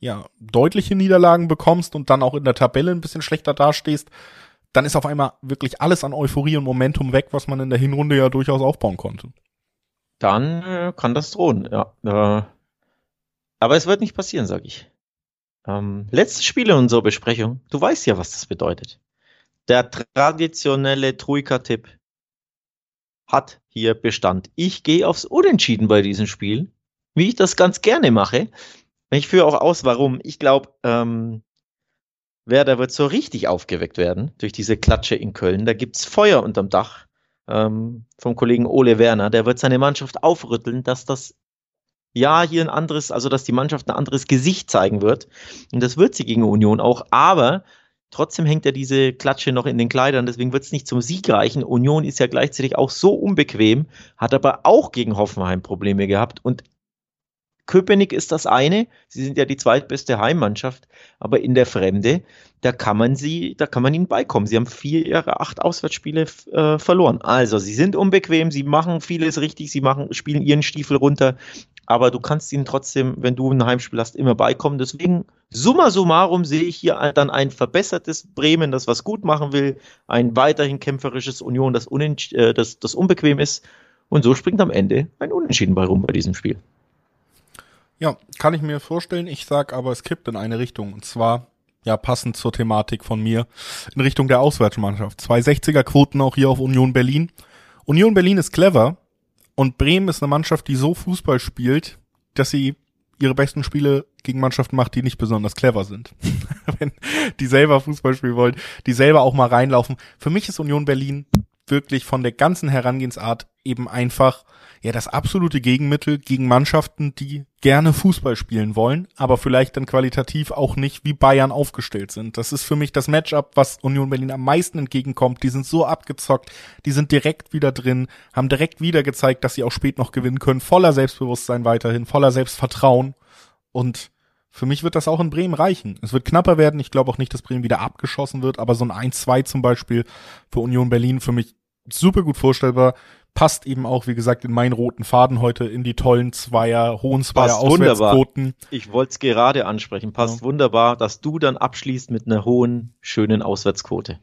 ja, deutliche Niederlagen bekommst und dann auch in der Tabelle ein bisschen schlechter dastehst, dann ist auf einmal wirklich alles an Euphorie und Momentum weg, was man in der Hinrunde ja durchaus aufbauen konnte. Dann äh, kann das drohen, ja. Äh, aber es wird nicht passieren, sag ich. Ähm, letztes Spiel in unserer Besprechung. Du weißt ja, was das bedeutet. Der traditionelle Troika-Tipp hat hier Bestand. Ich gehe aufs Unentschieden bei diesem Spiel, wie ich das ganz gerne mache. Ich führe auch aus, warum. Ich glaube, ähm, Werder wird so richtig aufgeweckt werden durch diese Klatsche in Köln. Da gibt's Feuer unterm Dach ähm, vom Kollegen Ole Werner. Der wird seine Mannschaft aufrütteln, dass das ja hier ein anderes, also dass die Mannschaft ein anderes Gesicht zeigen wird. Und das wird sie gegen Union auch. Aber Trotzdem hängt ja diese Klatsche noch in den Kleidern, deswegen wird es nicht zum Sieg reichen. Union ist ja gleichzeitig auch so unbequem, hat aber auch gegen Hoffenheim Probleme gehabt und Köpenick ist das eine, sie sind ja die zweitbeste Heimmannschaft, aber in der Fremde, da kann man sie, da kann man ihnen beikommen. Sie haben vier ihrer acht Auswärtsspiele äh, verloren. Also sie sind unbequem, sie machen vieles richtig, sie machen, spielen ihren Stiefel runter, aber du kannst ihnen trotzdem, wenn du ein Heimspiel hast, immer beikommen. Deswegen, summa summarum, sehe ich hier dann ein verbessertes Bremen, das was gut machen will, ein weiterhin kämpferisches Union, das, äh, das, das unbequem ist. Und so springt am Ende ein Unentschieden bei rum bei diesem Spiel. Ja, kann ich mir vorstellen. Ich sag aber, es kippt in eine Richtung. Und zwar, ja, passend zur Thematik von mir, in Richtung der Auswärtsmannschaft. Zwei 60er Quoten auch hier auf Union Berlin. Union Berlin ist clever und Bremen ist eine Mannschaft, die so Fußball spielt, dass sie ihre besten Spiele gegen Mannschaften macht, die nicht besonders clever sind. (laughs) Wenn die selber Fußball spielen wollen, die selber auch mal reinlaufen. Für mich ist Union Berlin wirklich von der ganzen Herangehensart eben einfach ja das absolute Gegenmittel gegen Mannschaften, die gerne Fußball spielen wollen, aber vielleicht dann qualitativ auch nicht wie Bayern aufgestellt sind. Das ist für mich das Matchup, was Union Berlin am meisten entgegenkommt. Die sind so abgezockt, die sind direkt wieder drin, haben direkt wieder gezeigt, dass sie auch spät noch gewinnen können, voller Selbstbewusstsein weiterhin, voller Selbstvertrauen und für mich wird das auch in Bremen reichen. Es wird knapper werden. Ich glaube auch nicht, dass Bremen wieder abgeschossen wird, aber so ein 1-2 zum Beispiel für Union Berlin für mich super gut vorstellbar. Passt eben auch, wie gesagt, in meinen roten Faden heute in die tollen Zweier, hohen Zweier Auswärtsquoten. Ich wollte es gerade ansprechen. Passt ja. wunderbar, dass du dann abschließt mit einer hohen, schönen Auswärtsquote.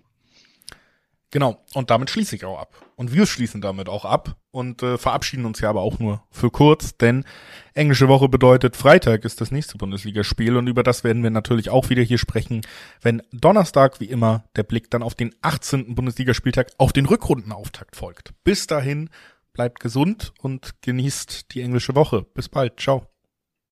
Genau, und damit schließe ich auch ab. Und wir schließen damit auch ab und äh, verabschieden uns ja aber auch nur für kurz, denn englische Woche bedeutet Freitag ist das nächste Bundesligaspiel und über das werden wir natürlich auch wieder hier sprechen, wenn Donnerstag wie immer der Blick dann auf den 18. Bundesligaspieltag auf den Rückrundenauftakt folgt. Bis dahin bleibt gesund und genießt die englische Woche. Bis bald. Ciao.